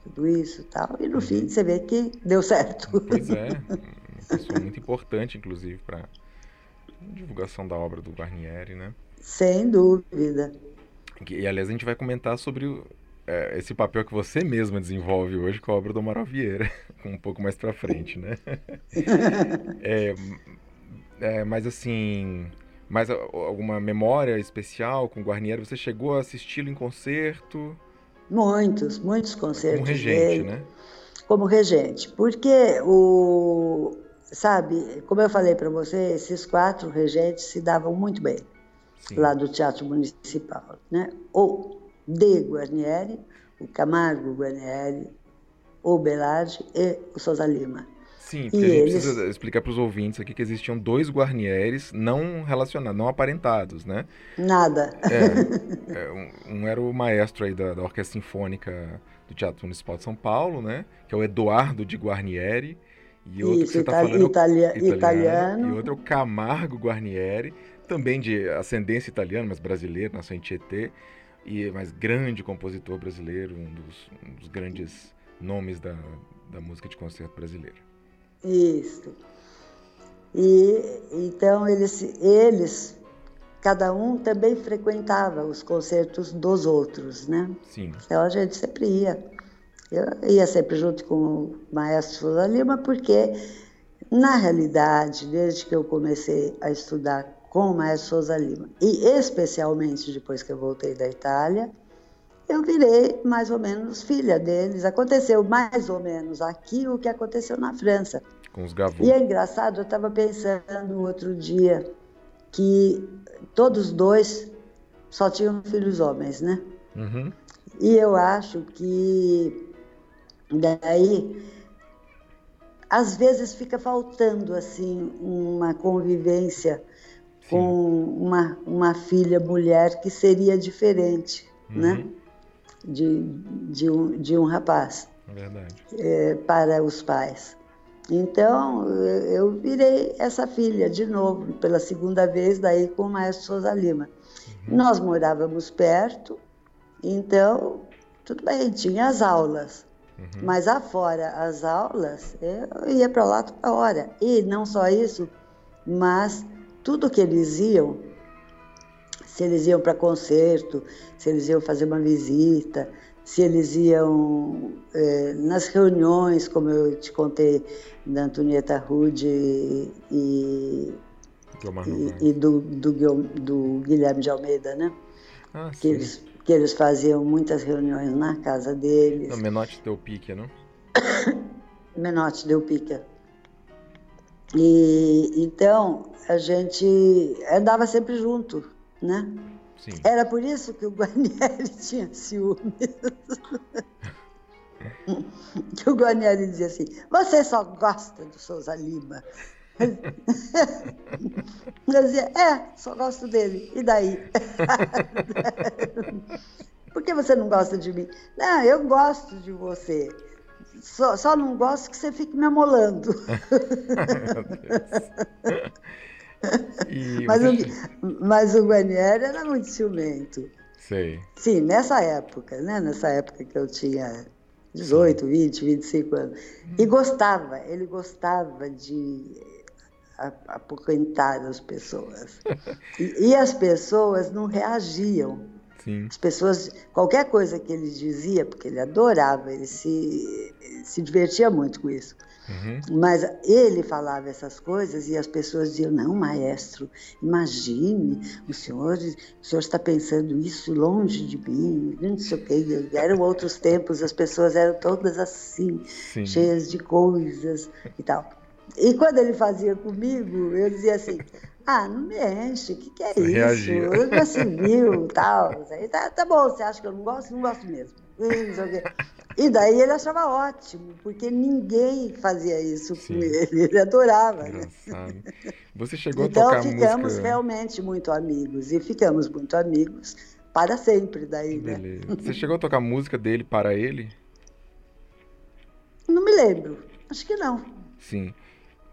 tudo isso e tal. E no uhum. fim você vê que deu certo. Pois é, <laughs> uma pessoa muito importante, inclusive, para divulgação da obra do Guarnieri, né? Sem dúvida. E, aliás, a gente vai comentar sobre é, esse papel que você mesma desenvolve hoje com a obra do Amaral Vieira, <laughs> um pouco mais para frente, né? <laughs> é, é, mas assim, mais alguma memória especial com o Guarnieri? Você chegou a assisti-lo em concerto? Muitos, muitos concertos. Como regente, dele, né? Como regente. Porque o. Sabe, como eu falei para você, esses quatro regentes se davam muito bem Sim. lá do Teatro Municipal. Né? O De Guarnieri, o Camargo Guarnieri, o Belardi e o Souza Lima. Sim, porque e a gente eles... precisa explicar para os ouvintes aqui que existiam dois Guarnieres não relacionados, não aparentados, né? Nada. É, é, um, era o maestro aí da, da Orquestra Sinfônica do Teatro Municipal de São Paulo, né? Que é o Eduardo de Guarnieri. E outro Isso, que você está falando italia, italiano, italiano. E outro é o Camargo Guarnieri, também de ascendência italiana, mas brasileiro, nasceu em Tietê. E, mas grande compositor brasileiro, um dos, um dos grandes nomes da, da música de concerto brasileira. Isso. E então eles, eles, cada um também frequentava os concertos dos outros, né? Sim. Então a gente sempre ia. Eu ia sempre junto com o maestro Souza Lima, porque, na realidade, desde que eu comecei a estudar com o maestro Souza Lima, e especialmente depois que eu voltei da Itália, eu virei mais ou menos filha deles. Aconteceu mais ou menos aqui o que aconteceu na França. Com os gavos. E é engraçado, eu estava pensando outro dia que todos dois só tinham filhos homens, né? Uhum. E eu acho que daí às vezes fica faltando assim uma convivência Sim. com uma, uma filha mulher que seria diferente, né? uhum. né? De, de, um, de um rapaz. Verdade. É, para os pais. Então, eu virei essa filha de novo, pela segunda vez, daí com o maestro Souza Lima. Uhum. Nós morávamos perto, então, tudo bem, tinha as aulas. Uhum. Mas afora as aulas, eu ia para lá toda hora. E não só isso, mas tudo que eles iam, se eles iam para concerto, se eles iam fazer uma visita, se eles iam é, nas reuniões, como eu te contei, da Antonieta Rude e, e, e, do, do, do, Guilherme de Almeida, né? Ah, que, eles, que eles faziam muitas reuniões na casa deles. Não, Menotti deu pique, não? <coughs> Menotti deu pique. E então a gente andava sempre junto né? Sim. Era por isso que o Guarnieri <laughs> tinha ciúmes. que o Guarnieri dizia assim: Você só gosta do Souza Lima. <laughs> Eu dizia: É, só gosto dele. E daí? <laughs> por que você não gosta de mim? Não, eu gosto de você. Só, só não gosto que você fique me amolando. Mas, <laughs> o, mas o Guarnieri era muito ciumento. Sei. Sim, nessa época, né? Nessa época que eu tinha 18, Sim. 20, 25 anos. E gostava, ele gostava de apoquentar as pessoas. <laughs> E, e, as pessoas não reagiam. Sim. As pessoas, qualquer coisa que ele dizia, porque ele adorava, ele se, se divertia muito com isso. Uhum. Mas ele falava essas coisas e as pessoas diziam: Não, maestro, imagine, o senhor, o senhor está pensando isso longe de mim, não sei o quê. Eram outros tempos, as pessoas eram todas assim, Sim. cheias de coisas e tal. E quando ele fazia comigo, eu dizia assim: Ah, não me enche, o que, que é você isso? Reagia. Já se viu tal. Tá, tá bom, você acha que eu não gosto? Não gosto mesmo. E daí ele achava ótimo, porque ninguém fazia isso Sim. com ele, ele adorava. Né? Você chegou então, a tocar ficamos música... realmente muito amigos, e ficamos muito amigos para sempre daí, né? Beleza. Você chegou a tocar música dele para ele? Não me lembro, acho que não. Sim.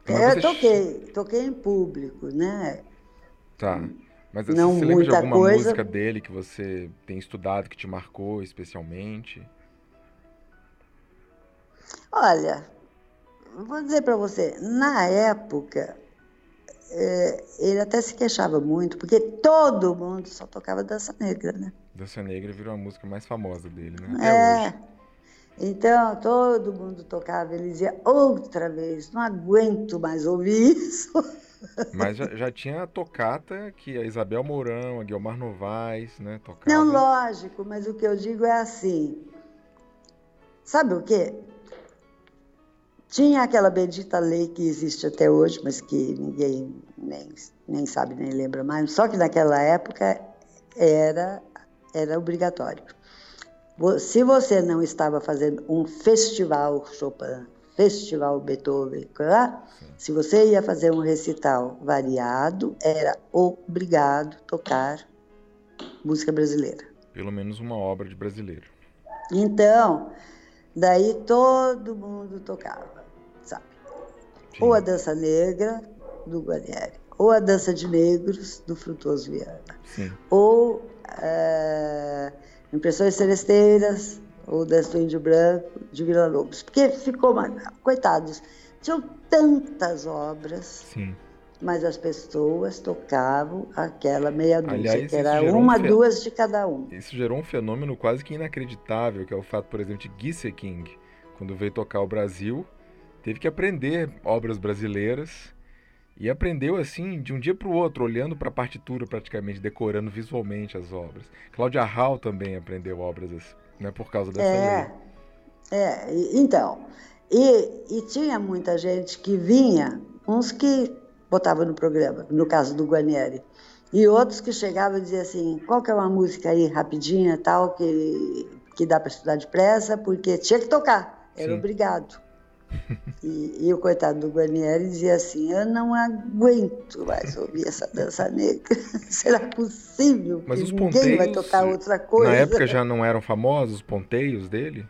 Mas eu toquei, toquei em público, né? Tá. Mas não você lembra de alguma coisa... música dele que você tem estudado, que te marcou especialmente? Olha, vou dizer para você, na época, é, ele até se queixava muito, porque todo mundo só tocava dança negra, né? Dança negra virou a música mais famosa dele, né? Até é. Hoje. Então, todo mundo tocava, ele dizia, outra vez, não aguento mais ouvir isso. <laughs> Mas já, já tinha a tocata que a Isabel Mourão, a Guilmar Novaes, né, tocavam. Não, lógico, mas o que eu digo é assim, sabe o quê? Tinha aquela bendita lei que existe até hoje, mas que ninguém nem, nem sabe nem lembra mais. Só que naquela época era, era obrigatório. Se você não estava fazendo um festival Chopin, Festival Beethoven, lá, se você ia fazer um recital variado, era obrigado tocar música brasileira. Pelo menos uma obra de brasileiro. Então, daí todo mundo tocava? Sim. Ou a dança negra do Guarnieri, ou a dança de negros do Frutuoso Viana, Sim. ou é, Impressões Celesteiras, ou dança do Índio Branco de Vila Lobos, porque ficou, coitados, tinham tantas obras. Sim mas as pessoas tocavam aquela meia dúzia, Aliás, que era uma, um fe... duas de cada um. Isso gerou um fenômeno quase que inacreditável, que é o fato, por exemplo, de Gisse King, quando veio tocar o Brasil, teve que aprender obras brasileiras e aprendeu assim de um dia para o outro, olhando para a partitura praticamente, decorando visualmente as obras. Cláudia Hall também aprendeu obras assim, né, por causa dessa é, lei. É, então, e, e tinha muita gente que vinha, uns que botava no programa, no caso do Guarnieri. E outros que chegavam e diziam assim, qual que é uma música aí rapidinha, tal, que, que dá para estudar depressa, porque tinha que tocar, era Sim. obrigado. E, e, o coitado do Guarnieri dizia assim, eu não aguento mais ouvir essa dança negra, <laughs> será possível Mas que os ninguém ponteios, vai tocar outra coisa? Na época já não eram famosos os ponteios dele?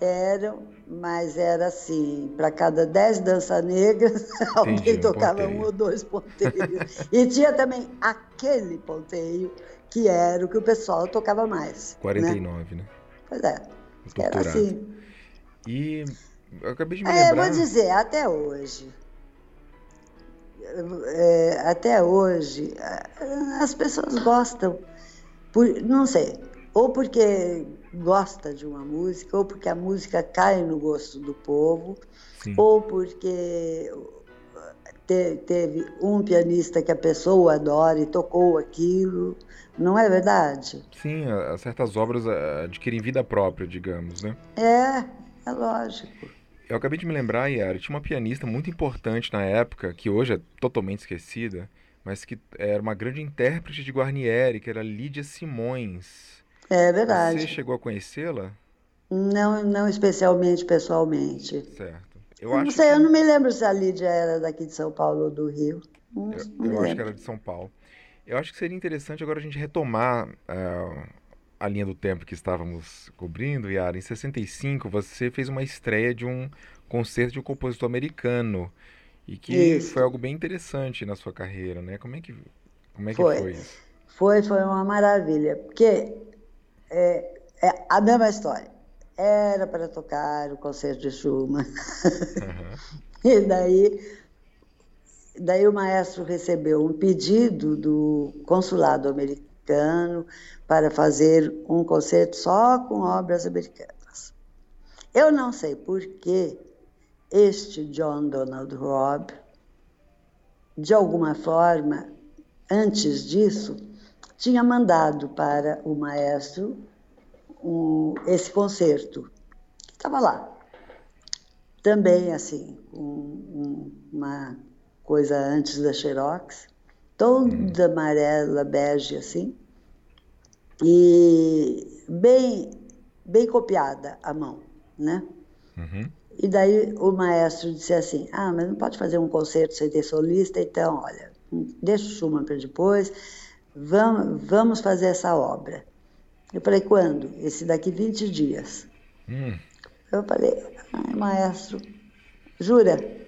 eram, mas era assim, para cada dez danças negras, <laughs> alguém tocava um, um ou dois ponteiros. <laughs> e tinha também aquele ponteio que era o que o pessoal tocava mais. 49, né? né? Pois é. Era assim. E eu acabei de me é, lembrar... vou dizer, até hoje. É, até hoje, as pessoas gostam, por, não sei, ou porque gosta de uma música, ou porque a música cai no gosto do povo, Sim. ou porque te, teve um pianista que a pessoa adora e tocou aquilo. Não é verdade? Sim, certas obras adquirem vida própria, digamos, né? É, é lógico. Eu acabei de me lembrar, Yara, tinha uma pianista muito importante na época, que hoje é totalmente esquecida, mas que era uma grande intérprete de Guarnieri, que era Lídia Simões. É verdade. Você chegou a conhecê-la? Não, não especialmente pessoalmente. Certo. Eu, não sei, que... eu não me lembro se a Lídia era daqui de São Paulo ou do Rio. Não, eu, não eu acho que era de São Paulo. Eu acho que seria interessante agora a gente retomar uh, a linha do tempo que estávamos cobrindo, Yara. Em 65, você fez uma estreia de um concerto de um compositor americano. E que isso. foi algo bem interessante na sua carreira, né? Como é que, como é que foi. foi isso? Foi, foi uma maravilha. Porque é, é a mesma história. Era para tocar o concerto de Schumann. Uhum. <laughs> e daí, daí o maestro recebeu um pedido do consulado americano para fazer um concerto só com obras americanas. Eu não sei por que este John Donald Robb, de alguma forma, antes disso, tinha mandado para o maestro um, esse concerto. Estava lá. Também, assim, um, uma coisa antes da Xerox, toda amarela, bege, assim, e bem, bem copiada a mão, né? Uhum. E daí o maestro disse assim, ah, mas não pode fazer um concerto sem ter solista, então, olha, deixa o Schumann para depois, vamos, vamos fazer essa obra. Eu falei, quando? Esse daqui 20 dias. Hum. Eu falei, ai, maestro, jura?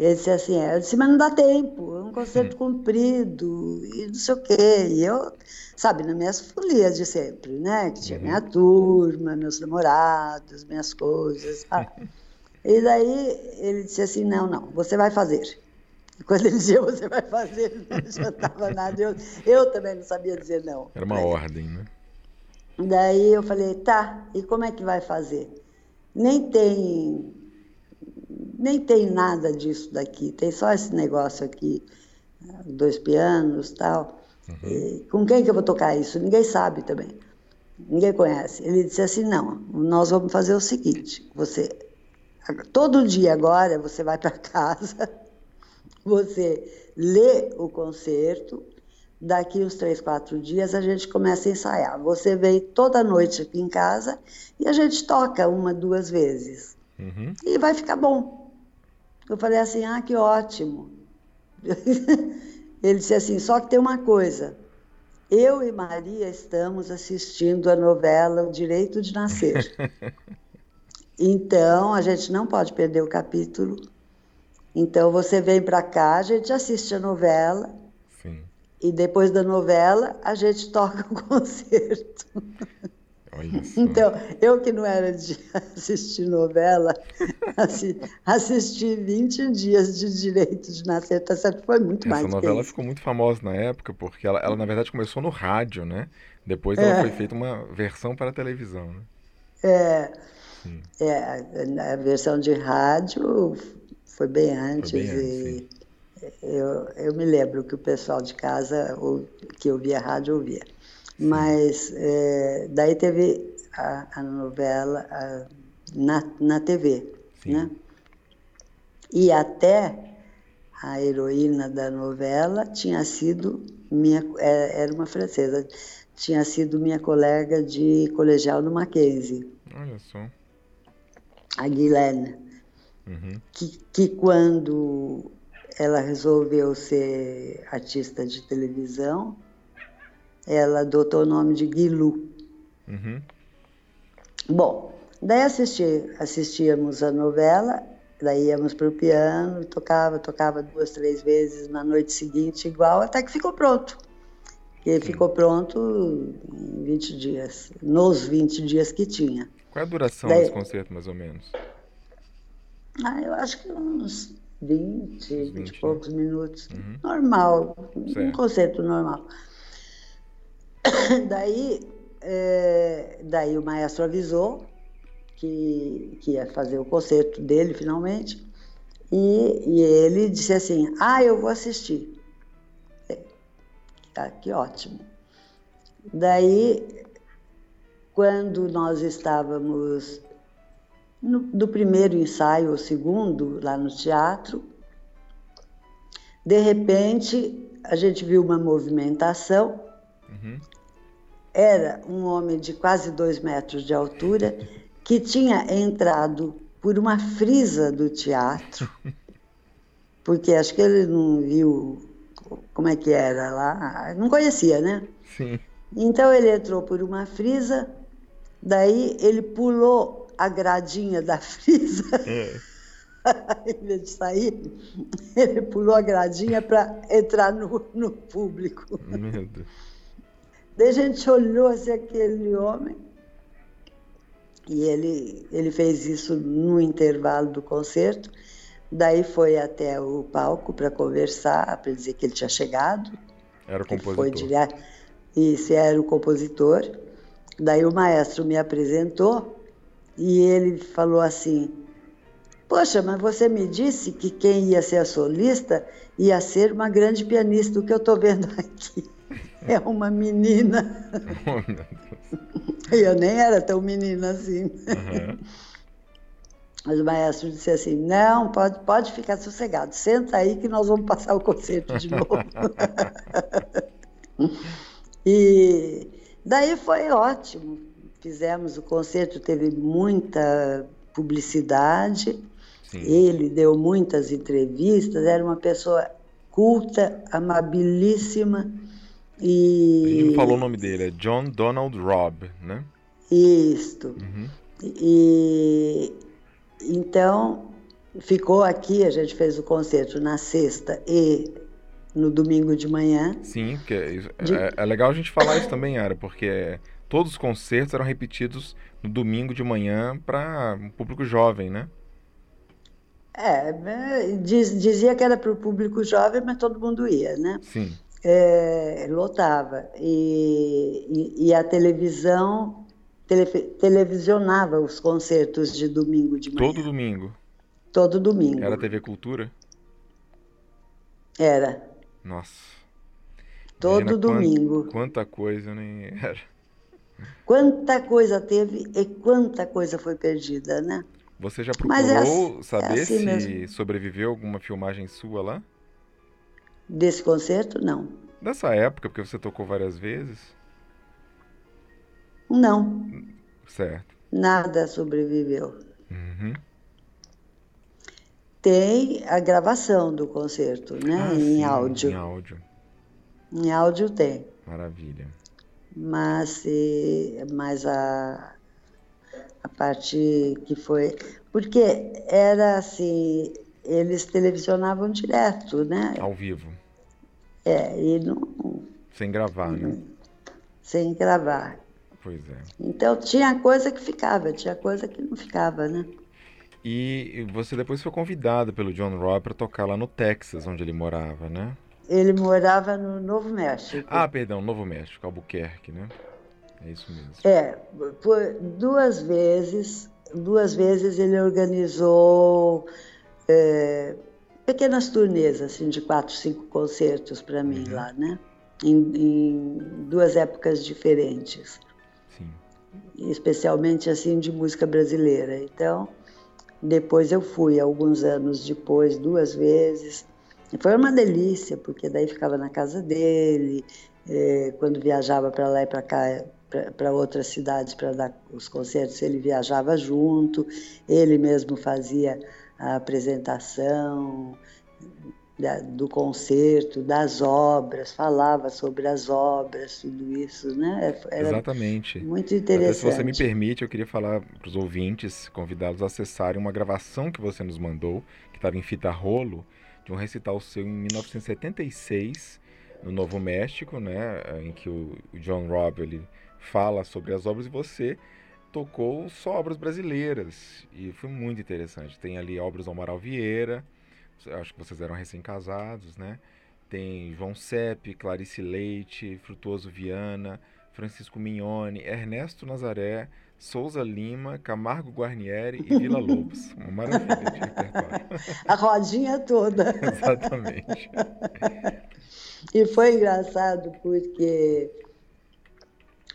Ele disse assim, é. eu disse, mas não dá tempo, é um concerto hum. comprido, e não sei o quê. E eu, sabe, nas minhas folias de sempre, né? Que tinha uhum. minha turma, meus namorados, minhas coisas. <laughs> e daí ele disse assim, não, não, você vai fazer. Quando ele dizia você vai fazer, <laughs> não adiantava nada. Eu, eu também não sabia dizer não. Era uma ordem, né? Daí eu falei, tá, e como é que vai fazer? Nem tem, nem tem nada disso daqui, tem só esse negócio aqui, dois pianos tal. Uhum. com quem que eu vou tocar isso? Ninguém sabe também. Ninguém conhece. Ele disse assim, não, nós vamos fazer o seguinte, você todo dia agora você vai para <laughs> casa você lê o concerto, daqui uns três, quatro dias a gente começa a ensaiar. Você vem toda noite aqui em casa e a gente toca uma, duas vezes. Uhum. E vai ficar bom. Eu falei assim: ah, que ótimo. <laughs> Ele disse assim: só que tem uma coisa. Eu e Maria estamos assistindo a novela O Direito de Nascer. <laughs> então, a gente não pode perder o capítulo. Então, você vem para cá, a gente assiste a novela. Sim. E depois da novela, a gente toca o <laughs> concerto. Então, eu que não era de <laughs> assistir novela, assi- assisti 20 dias de Direito de Nascer, tá certo? Foi muito mais Essa do que novela ficou muito famosa na época porque ela, ela, na verdade começou no rádio, né? Depois ela É. foi feita uma versão para a televisão, né? É, Sim. é, a versão de rádio foi bem antes. bem antes, e eu, eu me lembro que o pessoal de casa que ouvia rádio ouvia. Mas é, daí teve a, a novela a- na, na TV, Sim. né? E até a heroína da novela tinha sido minha, é, era uma francesa, tinha sido minha colega de colegial no Mackenzie, Olha só. a Guilherme, Uhum. que, que quando ela resolveu ser artista de televisão, ela adotou o nome de Guilu. Uhum. Bom, daí assisti, assistíamos a novela, daí íamos para o piano, tocava, tocava duas, três vezes na noite seguinte, igual, até que ficou pronto. E ficou pronto em 20 dias, nos 20 dias que tinha. Qual é a duração Daí- desse concerto, mais ou menos? Ah, eu acho que uns 20, 20 20, e né? poucos minutos. Uhum. Normal, um Certo. concerto normal. <coughs> Daí, é, daí o maestro avisou que, que ia fazer o concerto dele finalmente. E, e ele disse assim: Ah, eu vou assistir. É, tá, que ótimo. Daí, quando nós estávamos no, do primeiro ensaio ou segundo, lá no teatro, de repente a gente viu uma movimentação. Uhum. Era um homem de quase dois metros de altura que tinha entrado por uma frisa do teatro, <laughs> porque acho que ele não viu como é que era lá, não conhecia, né? Sim. Então ele entrou por uma frisa, daí ele pulou a gradinha da frisa, É. <laughs> em vez de sair, ele pulou a gradinha para entrar no, no público. Meu Deus. Daí a gente olhou assim, aquele homem, e ele, ele fez isso no intervalo do concerto, daí foi até o palco para conversar, para dizer que ele tinha chegado, Era o que foi compositor. direto. Isso era o compositor. Daí o maestro me apresentou e ele falou assim: Poxa, mas você me disse que quem ia ser a solista ia ser uma grande pianista. O que eu estou vendo <laughs> aqui é uma menina. <laughs> Oh. Eu nem era tão menina assim. Aham. Mas o maestro disse assim: Não, pode, pode ficar sossegado, senta aí que nós vamos passar o concerto de novo. <laughs> e daí foi ótimo. Fizemos o concerto, teve muita publicidade. Sim. Ele deu muitas entrevistas, era uma pessoa culta, amabilíssima A gente e não falou o nome dele, é John Donald Robb, né? isto. Uhum. E então ficou aqui, a gente fez o concerto na sexta e no domingo de manhã. Sim, porque é, De- é- é legal a gente falar isso também, Ara, porque todos os concertos eram repetidos no domingo de manhã para um público jovem, né? É, diz- dizia que era para o público jovem, mas todo mundo ia, né? Sim. É, lotava. E, e- e a televisão tele- televisionava os concertos de domingo de manhã. Todo domingo. Todo domingo. Era TV Cultura? Era. Nossa. Todo Imagina domingo. Quanta, quanta coisa, nem era. Quanta coisa teve e quanta coisa foi perdida, né? Você já é procurou assim- saber é assim se mesmo. sobreviveu alguma filmagem sua lá? Desse concerto, não. Dessa época, porque você tocou várias vezes? Não, Certo. nada sobreviveu. Uhum. Tem a gravação do concerto, né? Ah, em sim, áudio. Em áudio. Em áudio tem. Maravilha. Mas, mas a, a parte que foi. Porque era assim, eles televisionavam direto, né? Ao vivo. É, e não, Sem gravar, né? sem gravar. Pois é. Então tinha coisa que ficava, tinha coisa que não ficava, né? E você depois foi convidado pelo John Roy para tocar lá no Texas, onde ele morava, né? Ele morava no Novo México. Ah, perdão, Novo México, Albuquerque, né? É isso mesmo. É, por duas vezes, duas vezes ele organizou é, pequenas turnês, assim, de quatro, cinco concertos para mim Uhum. lá, né? Em, em duas épocas diferentes, Sim. especialmente assim de música brasileira. Então, depois eu fui, alguns anos depois, duas vezes. E foi uma delícia, porque daí ficava na casa dele, eh, quando viajava para lá e para cá, para outras cidades para dar os concertos, ele viajava junto, ele mesmo fazia a apresentação da- do concerto, das obras, falava sobre as obras, tudo isso, né? Era Exatamente. muito Até se você me interessante. permite, eu queria falar para os ouvintes, convidá-los a acessarem uma gravação que você nos mandou, que estava em fita rolo, de um recital seu em 1976, no Novo México, né, em que o o John Robb ele fala sobre as obras e você tocou só obras brasileiras e foi muito interessante. Tem ali obras do Amaral Vieira, acho que vocês eram recém-casados, né? Tem João Sepp, Clarice Leite, Frutuoso Viana, Francisco Mignone, Ernesto Nazaré, Souza Lima, Camargo Guarnieri e Vila <laughs> Lobos. Uma maravilha de repertório. A rodinha toda. <laughs> Exatamente. E foi engraçado porque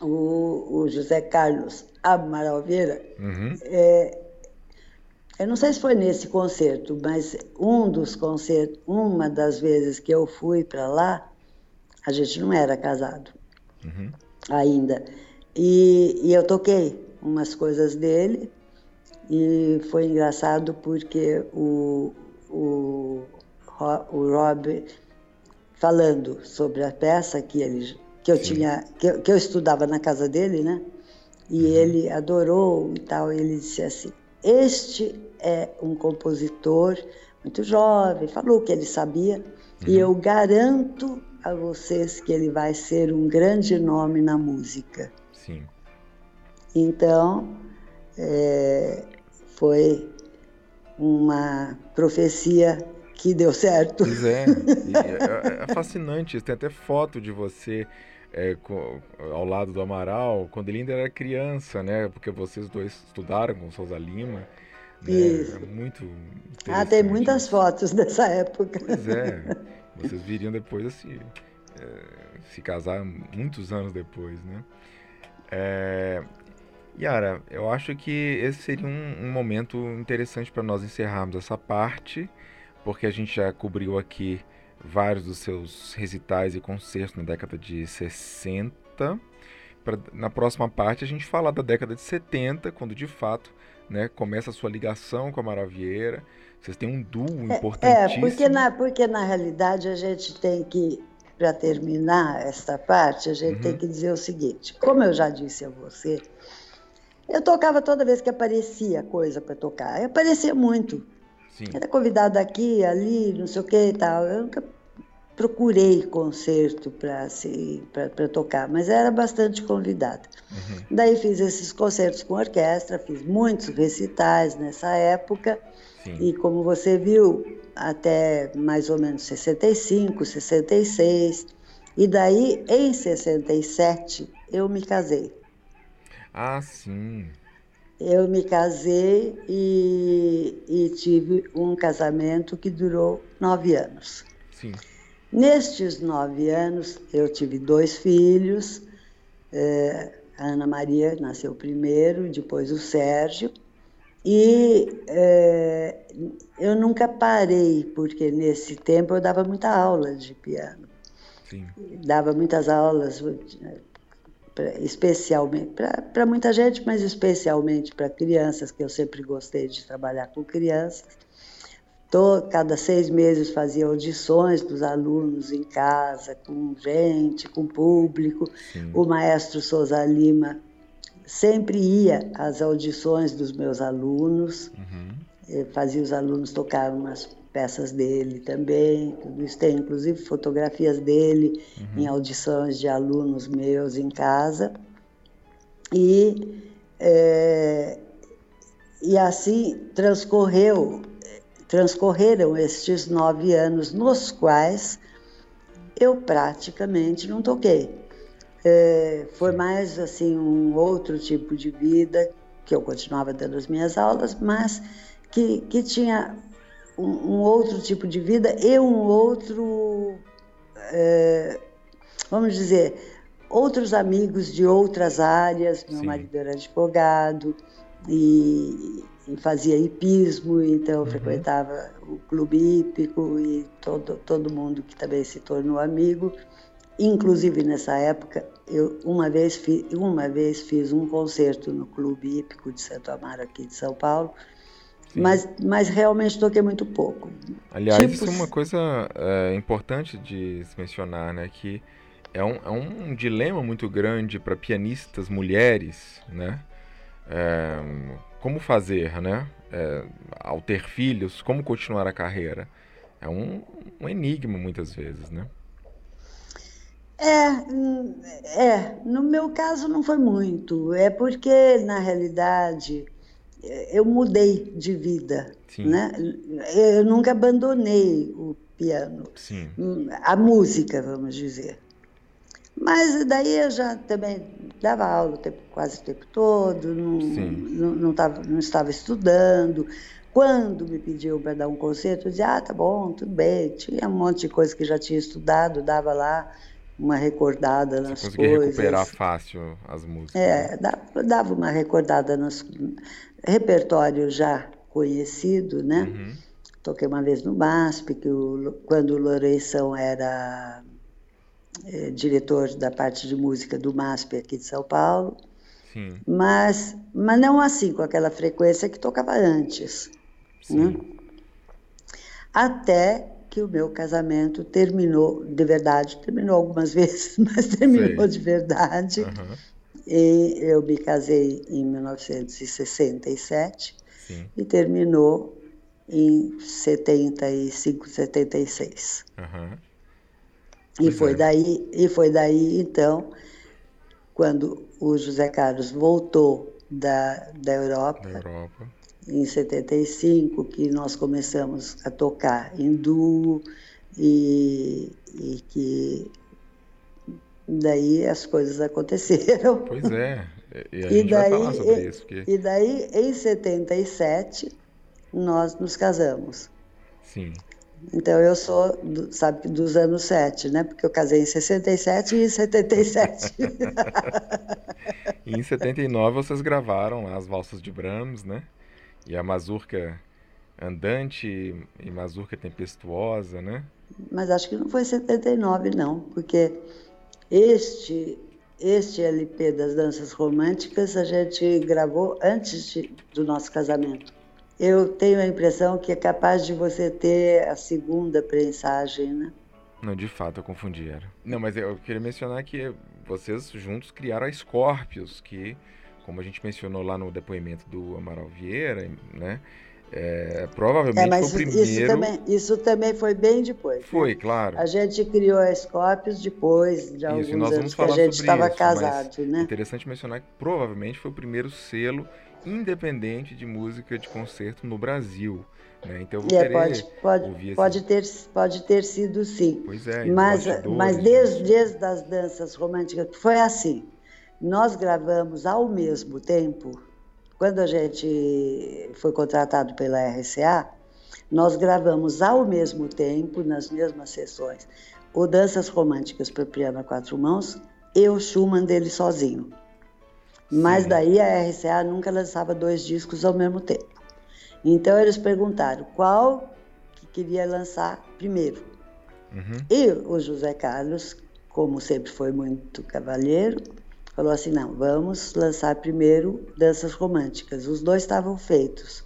o, o José Carlos Amaral Vieira, Uhum. eu não sei se foi nesse concerto, mas um dos concertos, uma das vezes que eu fui para lá, a gente não era casado Uhum. ainda. E, e eu toquei umas coisas dele e foi engraçado porque o, o, o Rob falando sobre a peça que ele que eu Sim. tinha que eu, que eu estudava na casa dele, né? E ele adorou e tal. E ele disse assim: este é um compositor muito jovem. Falou que ele sabia e eu garanto a vocês que ele vai ser um grande nome na música. Sim. Então, é, foi uma profecia que deu certo. Pois é. E <laughs> é, é fascinante. Tem até foto de você é, co- ao lado do Amaral, quando ele ainda era criança, né? Porque vocês dois estudaram com Souza Lima. Né? Isso. É muito Ah, tem muitas fotos dessa época. Pois é. <laughs> Vocês viriam depois assim, é, se casar muitos anos depois, né? É, Yara, eu acho que esse seria um, um momento interessante para nós encerrarmos essa parte, porque a gente já cobriu aqui vários dos seus recitais e concertos na década de 60. Pra, na próxima parte a gente falar da década de 70, quando de fato né, começa a sua ligação com a Maravieira. Vocês têm um duo É, importantíssimo. porque na, porque na realidade a gente tem que, para terminar esta parte, a gente Uhum. tem que dizer o seguinte: como eu já disse a você, eu tocava toda vez que aparecia coisa para tocar. Aparecia muito. Sim, Era convidado aqui, ali, não sei o que e tal. Eu nunca procurei concerto para tocar, mas era bastante convidada. uhum, Daí fiz esses concertos com orquestra, fiz muitos recitais nessa época. sim. E como você viu, até mais ou menos 65, 66. E daí, em 67, eu me casei. Ah, sim. Eu me casei e, e tive um casamento que durou nove anos. Sim. Nestes nove anos, eu tive dois filhos. eh, a Ana Maria nasceu primeiro, depois o Sérgio. E eh, eu nunca parei, porque nesse tempo eu dava muita aula de piano. Sim. Dava muitas aulas, pra- especialmente para muita gente, mas especialmente para crianças, que eu sempre gostei de trabalhar com crianças. cada seis meses fazia audições dos alunos em casa, com gente, com público. Sim. O maestro Souza Lima sempre ia às audições dos meus alunos, uhum. fazia os alunos tocar umas peças dele também, tudo isso tem inclusive fotografias dele uhum. em audições de alunos meus em casa. E, é, e assim transcorreu, transcorreram estes nove anos nos quais eu praticamente não toquei. É, foi mais assim um outro tipo de vida que eu continuava dando as minhas aulas, mas que, que tinha um, um outro tipo de vida e um outro, é, vamos dizer, outros amigos de outras áreas. Meu Sim. marido era advogado e, e fazia hipismo, então uhum. frequentava o clube hípico e todo, todo mundo que também se tornou amigo. Inclusive nessa época, eu uma vez, fiz, uma vez fiz um concerto no Clube Hípico de Santo Amaro, aqui de São Paulo, mas, mas realmente toquei muito pouco. Aliás, isso é uma coisa é, importante de se mencionar, né? Que é um, é um dilema muito grande para pianistas mulheres, né? É, como fazer, né? É, ao ter filhos, como continuar a carreira? É um, um enigma muitas vezes, né? É, é, no meu caso não foi muito. É porque, na realidade, eu mudei de vida. Sim. Né? Eu nunca abandonei o piano, Sim. a música, vamos dizer. Mas daí eu já também dava aula o tempo, quase o tempo todo, não, não, não, tava, não estava estudando. Quando me pediam para dar um concerto, eu dizia, ah, tá bom, tudo bem. Tinha um monte de coisa que já tinha estudado, dava lá uma recordada nas Você coisas. Você recuperar fácil as músicas. É, né? dava uma recordada nos repertório já conhecido, né? Uhum. Toquei uma vez no MASP, que o, quando o Loureição era é, diretor da parte de música do MASP aqui de São Paulo. Sim. Mas, mas não assim, com aquela frequência que tocava antes. Né? Até que o meu casamento terminou de verdade, terminou algumas <laughs> vezes, mas terminou Sei. de verdade. Uhum. E eu me casei em 1967 Sim. e terminou em 75, 76. Uhum. E foi é. daí, e foi daí então, quando o José Carlos voltou da, da Europa, da Europa, em 75, que nós começamos a tocar duo e, e que daí as coisas <laughs> aconteceram. Pois é, e a e gente daí, e, isso. Porque... E daí, em 77, nós nos casamos. Sim. Então eu sou, do, sabe, dos anos 7, né? Porque eu casei em 67 e em 77. e <laughs> em 79 vocês gravaram lá as valsas de Brahms, né? E a mazurca andante e mazurca tempestuosa, né? Mas acho que não foi 79 não, porque este este LP das danças românticas a gente gravou antes de, do nosso casamento. Eu tenho a impressão que é capaz de você ter a segunda prensagem, né? Não, de fato, eu confundi, era. Não, mas eu queria mencionar que vocês juntos criaram a Scorpius, que, como a gente mencionou lá no depoimento do Amaral Vieira, né? É, provavelmente é, foi o primeiro. Isso também, isso também foi bem depois. Né? Foi, né? claro. A gente criou a Scorpius depois de alguns isso, nós anos que a gente estava casado, né? É interessante mencionar que provavelmente foi o primeiro selo independente de música de concerto no Brasil. Né? Então eu vou é, pode, pode, pode, ter, pode ter sido sim. Pois é, mas, mas desde, desde as danças românticas foi assim. Nós gravamos ao mesmo tempo quando a gente foi contratado pela RCA, nós gravamos ao mesmo tempo, nas mesmas sessões, o Danças Românticas para Piano a Quatro Mãos e o Schumann dele sozinho. Mas Sim. daí a RCA nunca lançava dois discos ao mesmo tempo. Então eles perguntaram qual que queria lançar primeiro. Uhum. E o José Carlos, como sempre foi muito cavalheiro, falou assim: não, vamos lançar primeiro danças românticas. Os dois estavam feitos.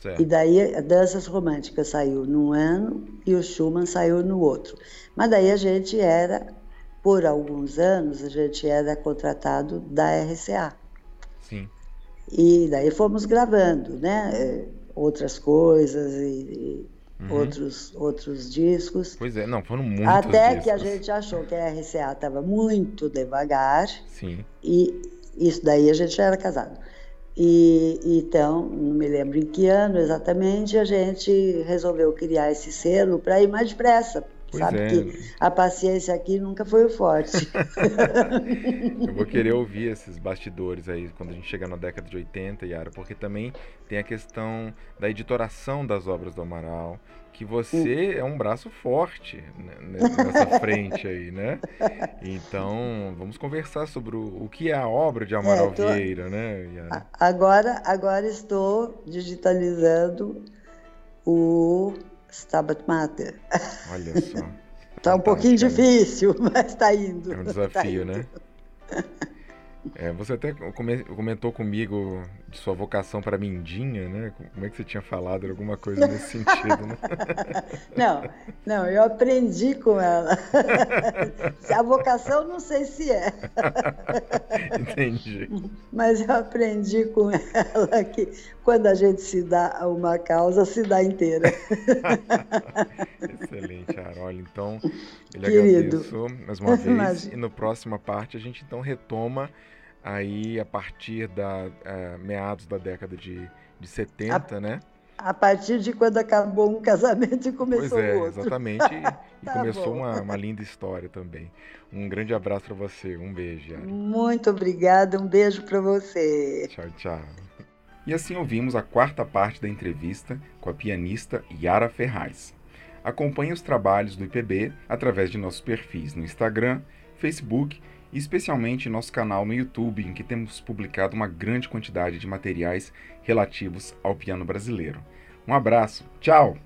Certo. E daí a Danças Românticas saiu num ano e o Schumann saiu no outro. Mas daí a gente era, por alguns anos, a gente era contratado da RCA. Sim. E daí fomos gravando, né? Eh, outras coisas e, e uhum. outros, outros discos. Pois é, não, foram muitos Até discos. que a gente achou que a RCA estava muito devagar. Sim. E isso daí a gente já era casado. E então, não me lembro em que ano exatamente, a gente resolveu criar esse selo para ir mais depressa. Pois sabe é. que a paciência aqui nunca foi o forte. <laughs> Eu vou querer <laughs> ouvir esses bastidores aí quando a gente chegar na década de 80, Yara, porque também tem a questão da editoração das obras do Amaral, que você é um braço forte né, nessa frente aí, né? <laughs> Então, vamos conversar sobre o, o que é a obra de Amaral é, tô... Vieira, né? Yara? Agora, agora estou digitalizando o Stabat Mater. Olha <laughs> só. Está um pouquinho difícil, <laughs> mas está indo. É um desafio, tá né? É, você até comentou comigo de sua vocação para Mindinha, né? Como é que você tinha falado? Alguma coisa nesse sentido, né? <laughs> Não, não, eu aprendi com ela. A vocação não sei se é. Entendi. Mas eu aprendi com ela que quando a gente se dá a uma causa, se dá inteira. <laughs> Excelente, Arol. Então, ele Querido. agradeço mais uma vez. Imagina. E no próxima parte a gente então retoma aí a partir da uh, meados da década de, de 70, a, né? A partir de quando acabou um casamento e começou pois é, o outro. Exatamente. E, <laughs> tá começou uma, uma, linda história também. Um grande abraço para você. Um beijo, Yara. Muito obrigada. Um beijo para você. Tchau, tchau. E assim ouvimos a quarta parte da entrevista com a pianista Yara Ferraz. Acompanhe os trabalhos do IPB através de nossos perfis no Instagram, Facebook e especialmente nosso canal no YouTube, em que temos publicado uma grande quantidade de materiais relativos ao piano brasileiro. Um abraço, tchau!